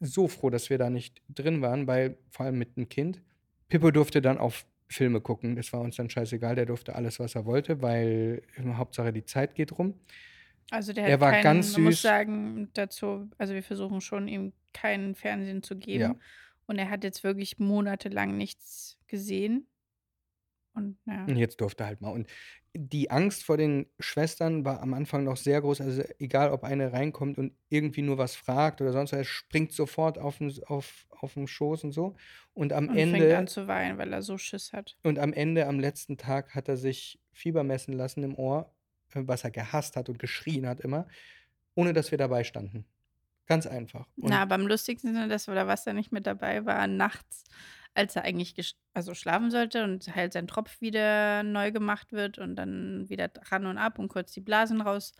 So froh, dass wir da nicht drin waren, weil vor allem mit dem Kind. Pippo durfte dann auf Filme gucken. Das war uns dann scheißegal. Der durfte alles, was er wollte, weil Hauptsache die Zeit geht rum. Also der Er hat war keinen, ganz man muss süß. sagen dazu, also wir versuchen schon ihm keinen Fernsehen zu geben. Ja. Und er hat jetzt wirklich monatelang nichts gesehen. Und ja. Und jetzt durfte er halt mal. Und die Angst vor den Schwestern war am Anfang noch sehr groß. Also egal, ob eine reinkommt und irgendwie nur was fragt oder sonst was, er springt sofort auf den, auf, auf den Schoß und so. Und am Und fängt Ende an zu weinen, weil er so Schiss hat. Und am Ende, am letzten Tag, hat er sich Fieber messen lassen im Ohr, was er gehasst hat und geschrien hat immer, ohne dass wir dabei standen. Ganz einfach. Und Na, aber am lustigsten ist, dass oder was er nicht mit dabei war, nachts, als er eigentlich also schlafen sollte und halt sein Tropf wieder neu gemacht wird und dann wieder ran und ab und kurz die Blasen raus,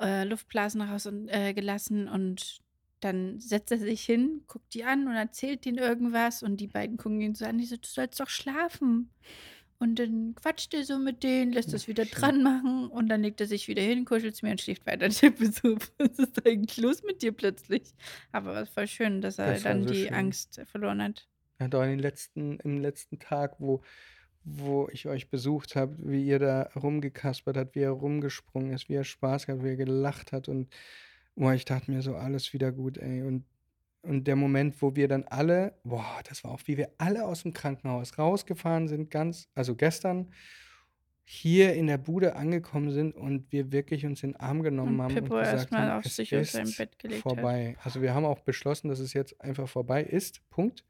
äh, Luftblasen raus und, äh, gelassen und dann setzt er sich hin, guckt die an und erzählt ihnen irgendwas und die beiden gucken ihn so an, die so, du sollst doch schlafen. Und dann quatscht er so mit denen, lässt das wieder dran machen und dann legt er sich wieder hin, kuschelt zu mir und schläft weiter. Ich bin so, was ist eigentlich los mit dir plötzlich? Aber es war schön, dass er Das dann so die schön. Angst verloren hat. er hat auch in den letzten, im letzten Tag, wo, wo ich euch besucht habe, wie ihr da rumgekaspert habt, wie er rumgesprungen ist, wie er Spaß gehabt, wie er gelacht hat und boah, ich dachte mir so, alles wieder gut, ey. Und, und der Moment, wo wir dann alle, boah, das war auch, wie wir alle aus dem Krankenhaus rausgefahren sind, ganz, also gestern, hier in der Bude angekommen sind und wir wirklich uns in den Arm genommen Und haben Pippo und gesagt haben, auf es sich ist Bett gelegt hat. vorbei. Also wir haben auch beschlossen, dass es jetzt einfach vorbei ist. Punkt.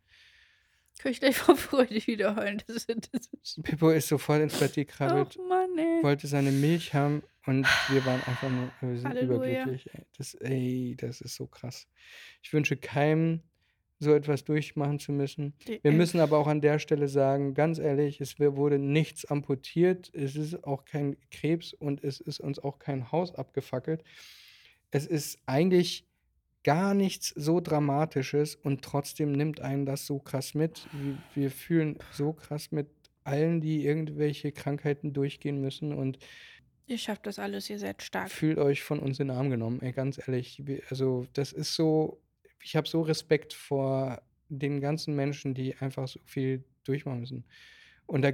Kann ich gleich vor Freude wieder heulen. Das, das ist Pippo ist sofort ins Bett gekrabbelt, Ach Mann, ey. wollte seine Milch haben und wir waren einfach nur, wir sind Halleluja. überglücklich. Ey. Das, ey, das ist so krass. Ich wünsche keinem, so etwas durchmachen zu müssen. Die Wir müssen aber auch an der Stelle sagen, ganz ehrlich, es wurde nichts amputiert, es ist auch kein Krebs und es ist uns auch kein Haus abgefackelt. Es ist eigentlich gar nichts so Dramatisches und trotzdem nimmt einen das so krass mit. Wir, wir fühlen so krass mit allen, die irgendwelche Krankheiten durchgehen müssen und Ihr schafft das alles, ihr seid stark. fühlt euch von uns in den Arm genommen, ey, ganz ehrlich. Also, das ist so, ich habe so Respekt vor den ganzen Menschen, die einfach so viel durchmachen müssen. Und da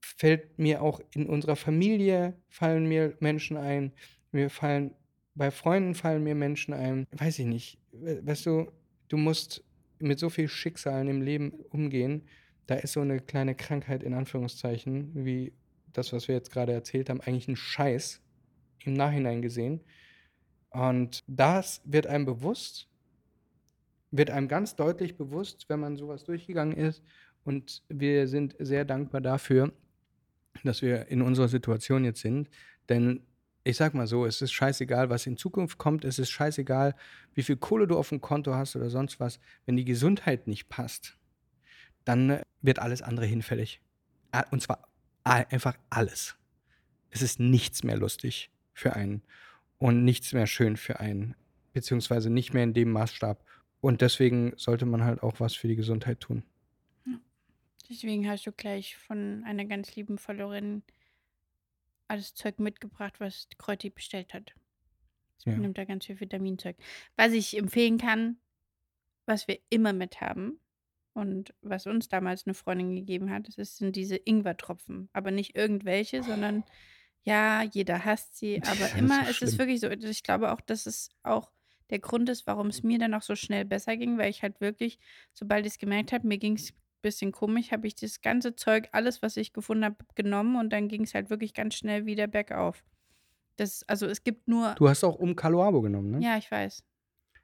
fällt mir auch in unserer Familie fallen mir Menschen ein, mir fallen, bei Freunden fallen mir Menschen ein, weiß ich nicht. We- Weißt du, du musst mit so viel Schicksalen im Leben umgehen. Da ist so eine kleine Krankheit in Anführungszeichen, wie das, was wir jetzt gerade erzählt haben, eigentlich ein Scheiß im Nachhinein gesehen. Und das wird einem bewusst, wird einem ganz deutlich bewusst, wenn man sowas durchgegangen ist. Und wir sind sehr dankbar dafür, dass wir in unserer Situation jetzt sind. Denn ich sag mal so, es ist scheißegal, was in Zukunft kommt. Es ist scheißegal, wie viel Kohle du auf dem Konto hast oder sonst was. Wenn die Gesundheit nicht passt, dann äh, wird alles andere hinfällig. Und zwar einfach alles. Es ist nichts mehr lustig für einen und nichts mehr schön für einen, beziehungsweise nicht mehr in dem Maßstab. Und deswegen sollte man halt auch was für die Gesundheit tun. Deswegen hast du gleich von einer ganz lieben Followerin alles Zeug mitgebracht, was Kräuti bestellt hat. Sie Ja. nimmt da ganz viel Vitaminzeug. Was ich empfehlen kann, was wir immer mit haben und was uns damals eine Freundin gegeben hat, das ist- sind diese Ingwertropfen. Aber nicht irgendwelche, sondern ja, jeder hasst sie. Aber ist immer so ist es wirklich so. Ich glaube auch, dass es auch der Grund ist, warum es mir dann auch so schnell besser ging, weil ich halt wirklich, sobald ich es gemerkt habe, mir ging es bisschen komisch, habe ich das ganze Zeug, alles, was ich gefunden habe, genommen und dann ging es halt wirklich ganz schnell wieder bergauf. Das, also es gibt nur. Du hast auch um Caloabo genommen, ne? Ja, ich weiß.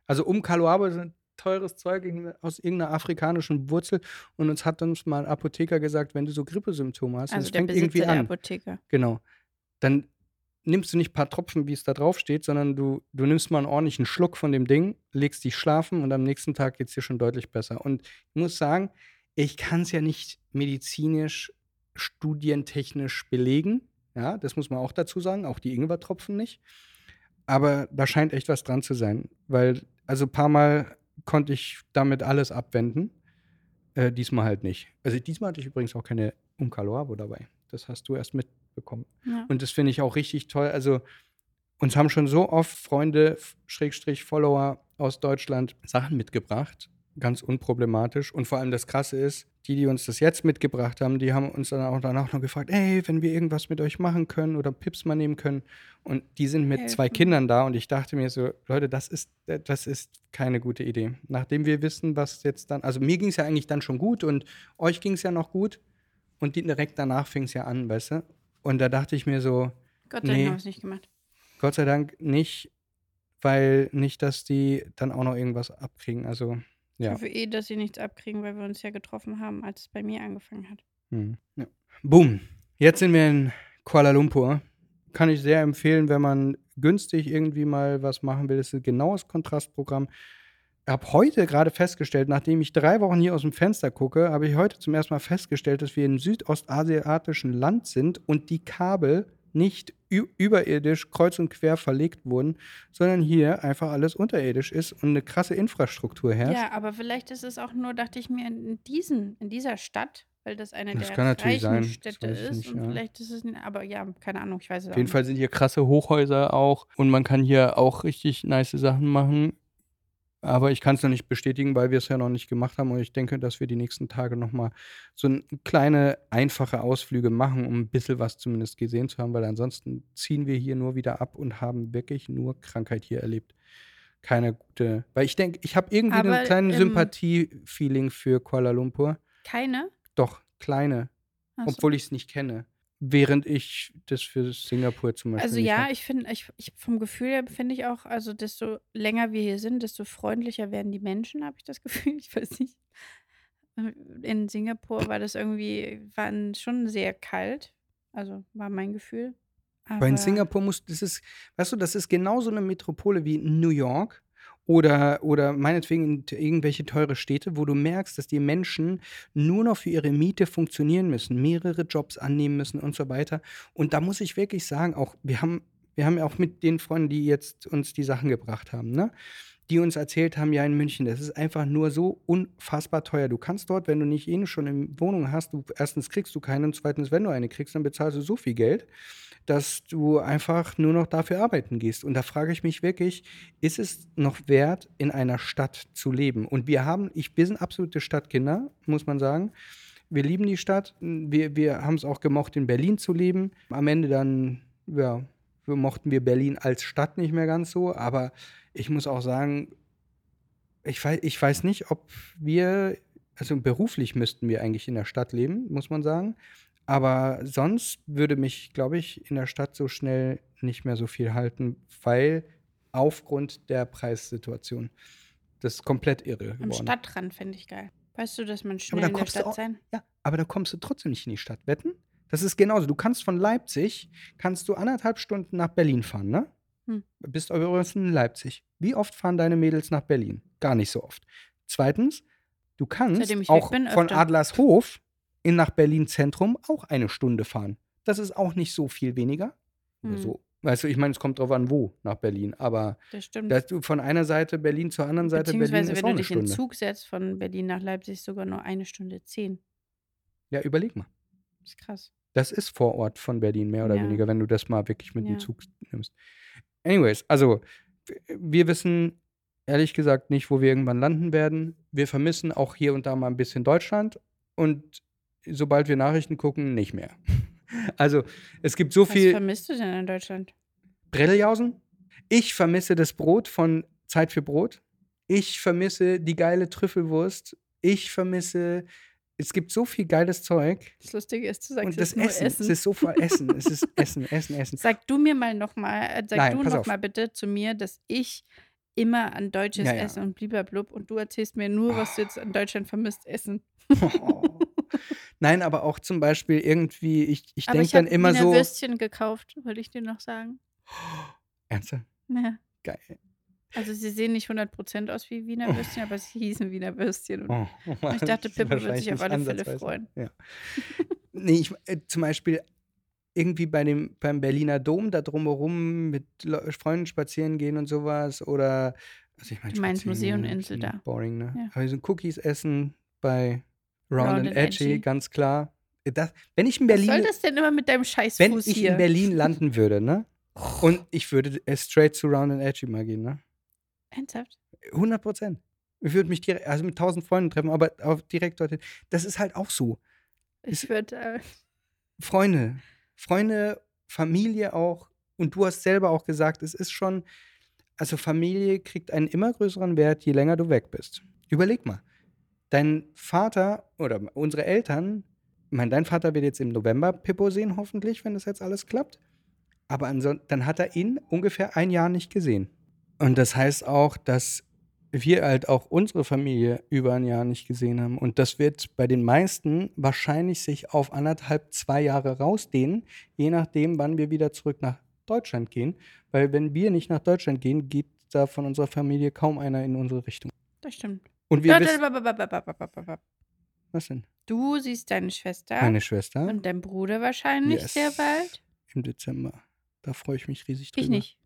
Also um Caloabo ist ein teures Zeug aus irgendeiner afrikanischen Wurzel. Und uns hat uns mal ein Apotheker gesagt, wenn du so Grippesymptome hast, Also das fängt irgendwie an. Apotheke. Genau. Dann nimmst du nicht ein paar Tropfen, wie es da drauf steht, sondern du, du nimmst mal einen ordentlichen Schluck von dem Ding, legst dich schlafen und am nächsten Tag geht es dir schon deutlich besser. Und ich muss sagen, ich kann es ja nicht medizinisch, studientechnisch belegen. Ja, das muss man auch dazu sagen, auch die Ingwertropfen nicht. Aber da scheint echt was dran zu sein, weil, also ein paar Mal konnte ich damit alles abwenden. Äh, diesmal halt nicht. Also diesmal hatte ich übrigens auch keine Umcaloabo dabei. Das hast du erst mitbekommen. Ja. Und das finde ich auch richtig toll. Also, uns haben schon so oft Freunde, Schrägstrich Follower aus Deutschland Sachen mitgebracht. Ganz unproblematisch. Und vor allem das Krasse ist, die, die uns das jetzt mitgebracht haben, die haben uns dann auch danach noch gefragt, ey, wenn wir irgendwas mit euch machen können oder Pips mal nehmen können. Und die sind mit zwei Helfen. Kindern da und ich dachte mir so, Leute, das ist, das ist keine gute Idee. Nachdem wir wissen, was jetzt dann, also mir ging es ja eigentlich dann schon gut und euch ging es ja noch gut und direkt danach fing es ja an, weißt du? Und da dachte ich mir so, Gott sei Dank Nee. haben wir es nicht gemacht. Gott sei Dank nicht, weil nicht, dass die dann auch noch irgendwas abkriegen. Also, Ich ja. hoffe eh, dass sie nichts abkriegen, weil wir uns ja getroffen haben, als es bei mir angefangen hat. Hm. ja. Boom. Jetzt sind wir in Kuala Lumpur. Kann ich sehr empfehlen, wenn man günstig irgendwie mal was machen will. Das ist ein genaues Kontrastprogramm. Ich habe heute gerade festgestellt, nachdem ich drei Wochen hier aus dem Fenster gucke, habe ich heute zum ersten Mal festgestellt, dass wir in südostasiatischen Land sind und die Kabel nicht überirdisch kreuz und quer verlegt wurden, sondern hier einfach alles unterirdisch ist und eine krasse Infrastruktur herrscht. Ja, aber vielleicht ist es auch nur, dachte ich mir, in, diesen, in dieser Stadt, weil das eine Das der kann natürlich reichen sein, Städte ist. nicht, und ja. vielleicht ist es, aber ja, keine Ahnung, ich weiß es Auf auch jeden nicht. Fall sind hier krasse Hochhäuser auch und man kann hier auch richtig nice Sachen machen. Aber ich kann es noch nicht bestätigen, weil wir es ja noch nicht gemacht haben. Und ich denke, dass wir die nächsten Tage nochmal so ein- kleine, einfache Ausflüge machen, um ein bisschen was zumindest gesehen zu haben, weil ansonsten ziehen wir hier nur wieder ab und haben wirklich nur Krankheit hier erlebt. Keine gute. Weil ich denke, ich habe irgendwie Aber, einen kleinen Sympathie-Feeling für Kuala Lumpur. Keine? Doch, kleine, so. obwohl ich es nicht kenne. Während ich das für Singapur zum Beispiel Also ja, hab. ich finde, ich, ich, vom Gefühl her finde ich auch, also desto länger wir hier sind, desto freundlicher werden die Menschen, habe ich das Gefühl. Ich weiß nicht. In Singapur war das irgendwie, waren schon sehr kalt. Also war mein Gefühl. Aber in Aber- Singapur muss, das ist, weißt du, das ist genauso eine Metropole wie New York oder, oder meinetwegen in irgendwelche teure Städte, wo du merkst, dass die Menschen nur noch für ihre Miete funktionieren müssen, mehrere Jobs annehmen müssen und so weiter. Und da muss ich wirklich sagen, auch wir haben, wir haben ja auch mit den Freunden, die jetzt uns die Sachen gebracht haben, ne? die uns erzählt haben, ja in München, das ist einfach nur so unfassbar teuer. Du kannst dort, wenn du nicht eh schon eine Wohnung hast, du, erstens kriegst du keine und zweitens, wenn du eine kriegst, dann bezahlst du so viel Geld, dass du einfach nur noch dafür arbeiten gehst. Und da frage ich mich wirklich, ist es noch wert, in einer Stadt zu leben? Und wir haben, ich, sind absolute Stadtkinder, muss man sagen. Wir lieben die Stadt. Wir, wir haben es auch gemocht, in Berlin zu leben. Am Ende dann, ja, mochten wir Berlin als Stadt nicht mehr ganz so. Aber ich muss auch sagen, ich weiß, ich weiß nicht, ob wir, also beruflich müssten wir eigentlich in der Stadt leben, muss man sagen. Aber sonst würde mich, glaube ich, in der Stadt so schnell nicht mehr so viel halten, weil aufgrund der Preissituation. Das ist komplett irre Am geworden. Stadtrand fände ich geil. Weißt du, dass man schnell in der Stadt auch- sein? Ja, aber da kommst du trotzdem nicht in die Stadt. Wetten? Das ist genauso. Du kannst von Leipzig, kannst du anderthalb Stunden nach Berlin fahren, ne? Hm. Bist übrigens in Leipzig. Wie oft fahren deine Mädels nach Berlin? Gar nicht so oft. Zweitens, du kannst auch bin, von. Adlershof in nach Berlin Zentrum auch eine Stunde fahren. Das ist auch nicht so viel weniger. Hm. so. Weißt du, ich meine, es kommt drauf an, wo nach Berlin. Aber Das stimmt. dass du von einer Seite Berlin zur anderen Seite Berlin ist wenn auch du eine dich in den Stunde. Zug setzt von Berlin nach Leipzig, sogar nur eine Stunde zehn. Ja, überleg mal. Das ist krass. Das ist vor Ort von Berlin, mehr oder Ja. weniger, wenn du das mal wirklich mit Ja. dem Zug nimmst. Anyways, also wir wissen ehrlich gesagt nicht, wo wir irgendwann landen werden. Wir vermissen auch hier und da mal ein bisschen Deutschland und sobald wir Nachrichten gucken, nicht mehr. Also es gibt so Was viel vermisst du denn in Deutschland? Bretteljausen. Ich vermisse das Brot von Zeit für Brot. Ich vermisse die geile Trüffelwurst. Ich vermisse es gibt so viel geiles Zeug. Das Lustige ist, du sagst Und das nur Essen, Essen. es ist so voll Essen. Es ist Essen, Essen, Essen. Sag du mir mal nochmal, äh, sag Nein, du pass noch auf. mal bitte zu mir, dass ich immer an deutsches Ja, ja. Essen und blub und du erzählst mir nur, was du jetzt an Deutschland vermisst, Essen. Oh. Nein, aber auch zum Beispiel irgendwie, ich, ich denke ich habe dann immer so. Würstchen gekauft, wollte ich dir noch sagen. Ernsthaft? Ja. Geil. Also sie sehen nicht 100% aus wie Wiener Würstchen, aber sie hießen Wiener Würstchen. Und Oh, ich dachte, wird wahrscheinlich sich auf alle Fälle freuen. Ja. nee, ich, äh, zum Beispiel irgendwie bei dem, beim Berliner Dom da drumherum mit Leu- Freunden spazieren gehen und sowas oder also ich mein, Du meinst Museum Insel da. Boring, ne? Ja. Aber so Cookies essen bei Round, Round and and Edgy, Edgy. ganz klar. Äh, Das, wenn ich in Was soll Berlin, das denn immer mit deinem Scheißfuß wenn ich hier? in Berlin landen würde, ne? Und ich würde straight zu Round and Edgy mal gehen, ne? Ernsthaft? 100 Prozent. Ich würde mich direkt, also mit tausend Freunden treffen, aber auch direkt dorthin. Das ist halt auch so. Ich würde, äh, Freunde, Freunde, Familie auch. Und du hast selber auch gesagt, es ist schon, also Familie kriegt einen immer größeren Wert, je länger du weg bist. Überleg mal, dein Vater oder unsere Eltern, ich meine, dein Vater wird jetzt im November Pippo sehen, hoffentlich, wenn das jetzt alles klappt. Aber dann hat er ihn ungefähr ein Jahr nicht gesehen. Und das heißt auch, dass wir halt auch unsere Familie über ein Jahr nicht gesehen haben. Und das wird bei den meisten wahrscheinlich sich auf anderthalb, zwei Jahre rausdehnen, je nachdem, wann wir wieder zurück nach Deutschland gehen. Weil wenn wir nicht nach Deutschland gehen, geht da von unserer Familie kaum einer in unsere Richtung. Das stimmt. Und wir Was denn? Du siehst deine Schwester. Meine Schwester. Und dein Bruder wahrscheinlich yes. sehr bald. Im Dezember. Da freue ich mich riesig drüber. Ich nicht.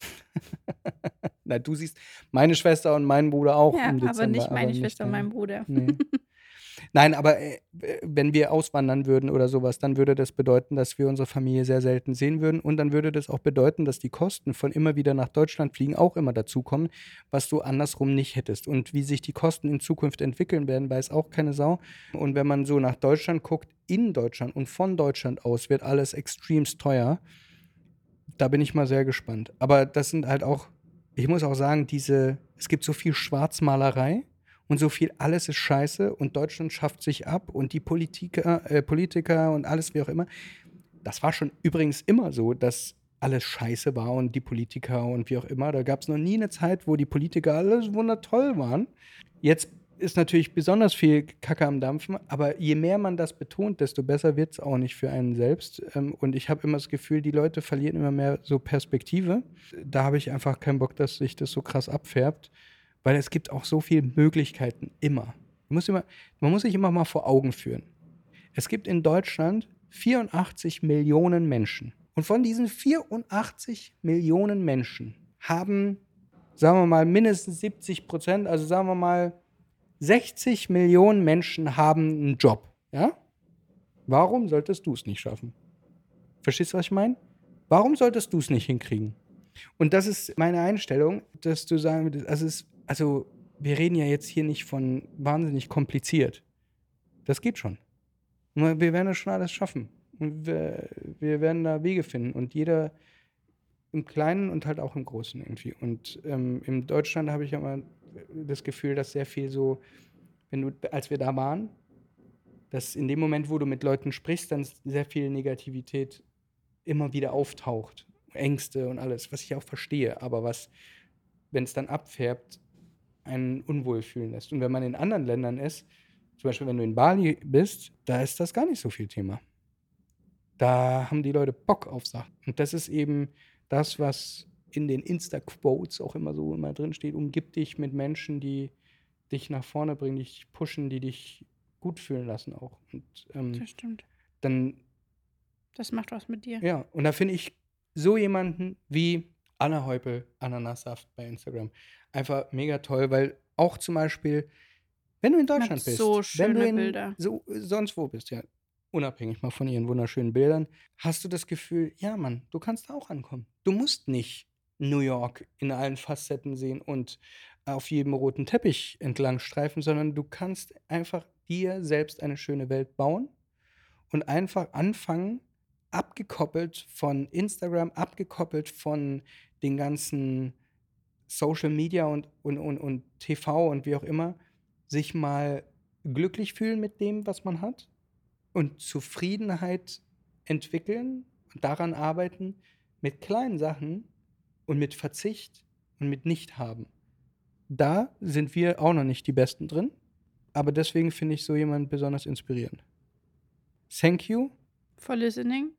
Na, du siehst meine Schwester und meinen Bruder auch Ja, im Dezember. aber nicht meine Schwester und deine. mein Bruder. Nee. Nein, aber äh, wenn wir auswandern würden oder sowas, dann würde das bedeuten, dass wir unsere Familie sehr selten sehen würden. Und dann würde das auch bedeuten, dass die Kosten von immer wieder nach Deutschland fliegen auch immer dazukommen, was du andersrum nicht hättest. Und wie sich die Kosten in Zukunft entwickeln werden, weiß auch keine Sau. Und wenn man so nach Deutschland guckt, in Deutschland und von Deutschland aus wird alles extremst teuer. Da bin ich mal sehr gespannt. Aber das sind halt auch, ich muss auch sagen, diese, es gibt so viel Schwarzmalerei und so viel, alles ist scheiße und Deutschland schafft sich ab und die Politiker, äh, Politiker und alles wie auch immer. Das war schon übrigens immer so, dass alles scheiße war und die Politiker und wie auch immer. Da gab es noch nie eine Zeit, wo die Politiker alles wundertoll waren. Jetzt ist natürlich besonders viel Kacke am Dampfen, aber je mehr man das betont, desto besser wird es auch nicht für einen selbst. Ähm, Und ich habe immer das Gefühl, die Leute verlieren immer mehr so Perspektive. Da habe ich einfach keinen Bock, dass sich das so krass abfärbt, weil es gibt auch so viele Möglichkeiten immer. Man muss, immer, man muss sich immer mal vor Augen führen. Es gibt in Deutschland 84 Millionen Menschen. Und von diesen 84 Millionen Menschen haben, sagen wir mal, mindestens 70 Prozent, also sagen wir mal, 60 Millionen Menschen haben einen Job. Ja? Warum solltest du es nicht schaffen? Verstehst du, was ich meine? Warum solltest du es nicht hinkriegen? Und das ist meine Einstellung, dass du sagen würdest, also, also wir reden ja jetzt hier nicht von wahnsinnig kompliziert. Das geht schon. Wir werden das schon alles schaffen. Und wir, wir werden da Wege finden. Und jeder im Kleinen und halt auch im Großen irgendwie. Und ähm, in Deutschland habe ich ja mal das Gefühl, dass sehr viel so, wenn du, als wir da waren, dass in dem Moment, wo du mit Leuten sprichst, dann sehr viel Negativität immer wieder auftaucht. Ängste und alles, was ich auch verstehe, aber was, wenn es dann abfärbt, einen unwohl fühlen lässt. Und wenn man in anderen Ländern ist, zum Beispiel wenn du in Bali bist, da ist das gar nicht so viel Thema. Da haben die Leute Bock auf Sachen. Und das ist eben das, was in den Insta-Quotes auch immer so immer drin steht. Umgib dich mit Menschen, die dich nach vorne bringen, dich pushen, die dich gut fühlen lassen auch. Und ähm, Das stimmt. dann Das macht was mit dir. ja, und da finde ich so jemanden wie Anna Heupel, Ananassaft bei Instagram, einfach mega toll, weil auch zum Beispiel, wenn du in Deutschland bist, so wenn du in, Bilder. so sonst wo bist, ja, unabhängig mal von ihren wunderschönen Bildern, hast du das Gefühl, ja Mann, du kannst da auch ankommen. Du musst nicht New York in allen Facetten sehen und auf jedem roten Teppich entlang streifen, sondern du kannst einfach dir selbst eine schöne Welt bauen und einfach anfangen, abgekoppelt von Instagram, abgekoppelt von den ganzen Social Media und, und, und, und TV und wie auch immer, sich mal glücklich fühlen mit dem, was man hat und Zufriedenheit entwickeln und daran arbeiten mit kleinen Sachen und mit Verzicht und mit Nichthaben. Da sind wir auch noch nicht die Besten drin, aber deswegen finde ich so jemanden besonders inspirierend. Thank you. For listening.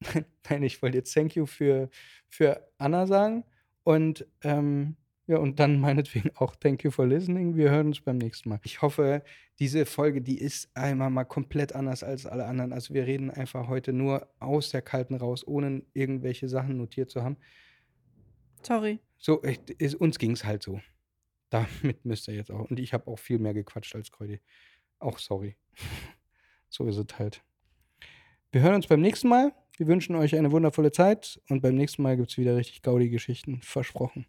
Nein, ich wollte jetzt Thank you für, für Anna sagen und ähm, ja, und dann meinetwegen auch Thank you for listening. Wir hören uns beim nächsten Mal. Ich hoffe, diese Folge, die ist einmal mal komplett anders als alle anderen. Also wir reden einfach heute nur aus der Kalten raus, ohne irgendwelche Sachen notiert zu haben. Sorry. So, ist, uns ging es halt so. Damit müsst ihr jetzt auch. Und ich habe auch viel mehr gequatscht als Kreudi. Auch sorry. so ist es halt. Wir hören uns beim nächsten Mal. Wir wünschen euch eine wundervolle Zeit und beim nächsten Mal gibt es wieder richtig Gaudi-Geschichten. Versprochen.